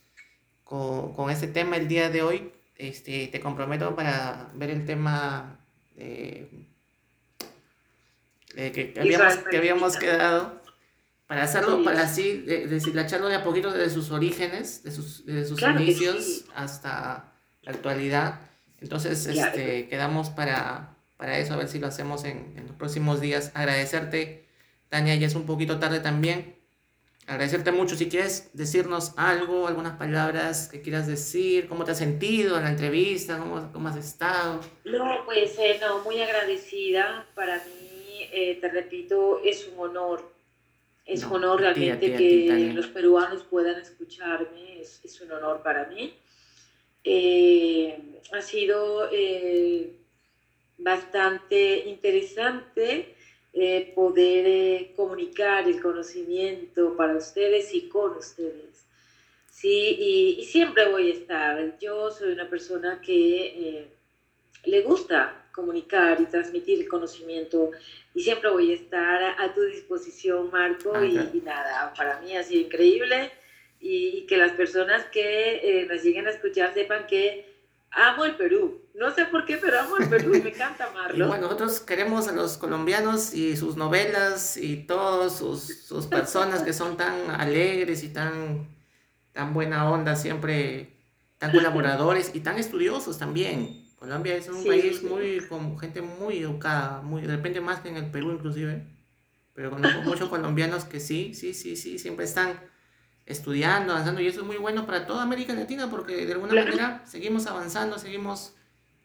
con, con, este tema el día de hoy. Este, te comprometo para ver el tema que, habíamos, que habíamos quedado, para hacerlo, para así deshilacharlo de a poquito desde sus orígenes, de sus, de sus inicios hasta la actualidad. Entonces, este, quedamos para, para eso, a ver si lo hacemos en, en los próximos días. Agradecerte, Tania, ya es un poquito tarde también. Agradecerte mucho. Si quieres decirnos algo, algunas palabras que quieras decir, cómo te has sentido en la entrevista, cómo, cómo has estado. No, pues eh, no, muy agradecida. Para mí, eh, te repito, es un honor. Es un honor realmente que los peruanos puedan escucharme. Es, es un honor para mí. Eh, ha sido bastante interesante eh, poder eh, comunicar el conocimiento para ustedes y con ustedes. Sí, y, siempre voy a estar. Yo soy una persona que eh, le gusta comunicar y transmitir el conocimiento y siempre voy a estar a, tu disposición, Marco. Y, nada, para mí ha sido increíble y, que las personas que nos lleguen a escuchar sepan que amo el Perú. No sé por qué, pero amo el Perú y me encanta amarlo. bueno, nosotros queremos a los colombianos y sus novelas y todas sus, sus, personas que son tan alegres y tan, tan buena onda, siempre tan colaboradores y tan estudiosos también. Colombia es un país muy con gente muy educada, muy, de repente más que en el Perú inclusive. Pero conozco muchos colombianos que sí, sí, sí, sí, siempre están estudiando, avanzando, y eso es muy bueno para toda América Latina porque de alguna manera seguimos avanzando, seguimos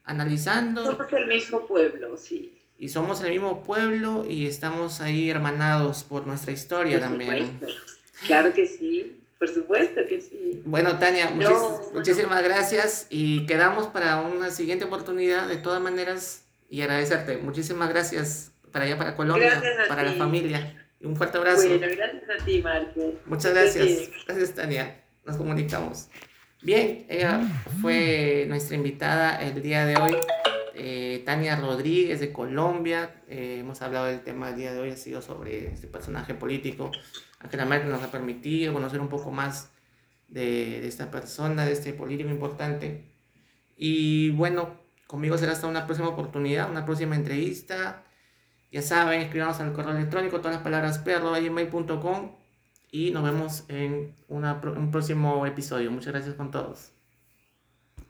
analizando. Somos el mismo pueblo, sí. Y somos el mismo pueblo y estamos ahí hermanados por nuestra historia también. Claro que sí, por supuesto que sí. Bueno, Tania, muchísimas gracias y quedamos para una siguiente oportunidad de todas maneras y agradecerte. Muchísimas gracias para allá, para Colombia, para la familia. Un fuerte abrazo. Bueno, gracias a ti, Marco. Muchas gracias. Gracias, Tania. Nos comunicamos. Bien, ella fue nuestra invitada el día de hoy. Eh, Tania Rodríguez de Colombia. Eh, hemos hablado del tema del día de hoy, ha sido sobre este personaje político. Angela Merkel nos ha permitido conocer un poco más de, de esta persona, de este político importante. Y bueno, conmigo será hasta una próxima oportunidad, una próxima entrevista. Ya saben, escribamos al correo electrónico todas las palabras perro gmail.com y nos vemos en una, un próximo episodio. Muchas gracias con todos.